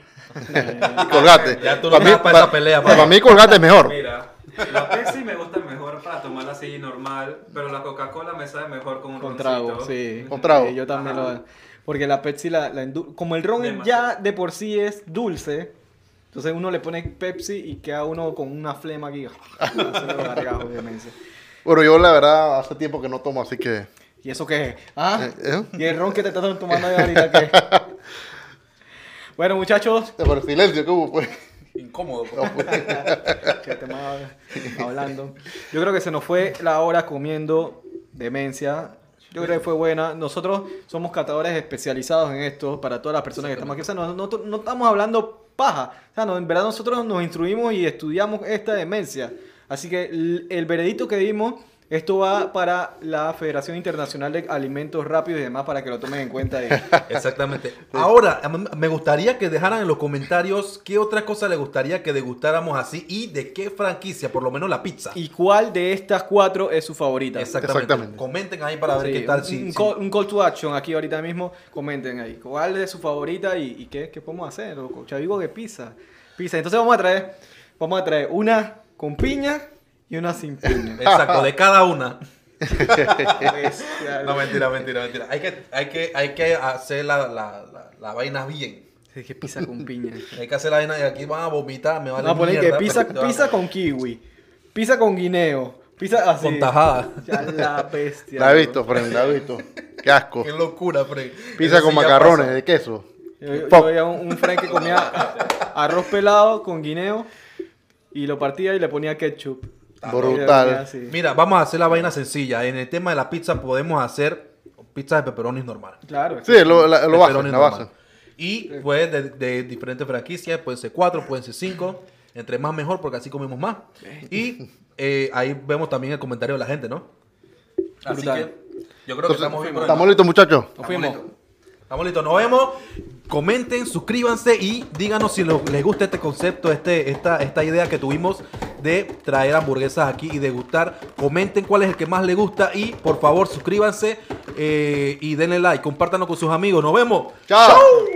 Colgate. Ya tú Para no mí, estás para esa pelea, para papá. mí Colgate es mejor. Mira, la Pepsi me gusta mejor para tomarla así normal, pero la Coca-Cola me sabe mejor con un Con roncito. trago, sí. Con trago. Sí, yo también Ajá. lo Porque la Pepsi, la, la como el ron Demasiado. ya de por sí es dulce, entonces uno le pone Pepsi y queda uno con una flema aquí. [LAUGHS] Bueno, yo la verdad hace tiempo que no tomo, así que... ¿Y eso qué es? ¿Ah? Eh, ¿eh? ¿Y el ron que te estás tomando ahí ahorita qué? [LAUGHS] Bueno, muchachos, Por el silencio que hubo, pues. [LAUGHS] Incómodo. pues. que te más hablando. Yo creo que se nos fue la hora comiendo demencia. Yo creo que fue buena. Nosotros somos catadores especializados en esto para todas las personas que estamos aquí. O sea, no, no- estamos hablando paja. O sea, no, en verdad nosotros nos instruimos y estudiamos esta demencia. Así que el, el veredicto que dimos, esto va para la Federación Internacional de Alimentos Rápidos y demás para que lo tomen en cuenta. ahí. [LAUGHS] Exactamente. Ahora, me gustaría que dejaran en los comentarios qué otra cosa les gustaría que degustáramos así y de qué franquicia, por lo menos la pizza. ¿Y cuál de estas cuatro es su favorita? Exactamente. Exactamente. Comenten ahí para ver qué tal. un, si- un call, un call to action aquí ahorita mismo. Comenten ahí. ¿Cuál es su favorita y, y qué, qué podemos hacer? loco? Chavigo que pizza. Pizza. Entonces vamos a traer, vamos a traer una con piña y una sin [LAUGHS] piña. Exacto, de cada una. No, mentira, mentira, mentira. Hay que, hay que, hay que hacer la, la, la, la vaina bien. Es que pizza con piña. Hay que hacer la vaina y aquí van a vomitar, me vale Vamos a poner que pizza, pizza con kiwi, pizza con guineo, pizza así. Con tajada. Ya la bestia. La he visto, Fren, la he visto. Qué asco. Qué locura, Frey. Pizza Eso con sí macarrones pasa. de queso. Yo, yo Fuck. veía un, un friend que comía arroz pelado con guineo y lo partía y le ponía ketchup. Brutal. Mira, vamos a hacer la vaina sencilla. En el tema de la pizza podemos hacer pizza de pepperonis normal. Claro. Sí, lo, la, lo la base. Y pues de, de diferentes franquicias, pueden ser cuatro, pueden ser cinco. Entre más mejor, porque así comemos más. Y eh, ahí vemos también el comentario de la gente, ¿no? Así Brutal. que yo creo que estamos bien. ¿Estamos listos, muchachos? Nos fuimos. listos. Estamos listos. Nos vemos. Comenten, suscríbanse y díganos si lo- les gusta este concepto, este, esta, esta idea que tuvimos de traer hamburguesas aquí y degustar. Comenten cuál es el que más les gusta y por favor suscríbanse eh, y denle like. Compártanlo con sus amigos. Nos vemos. ¡Chao!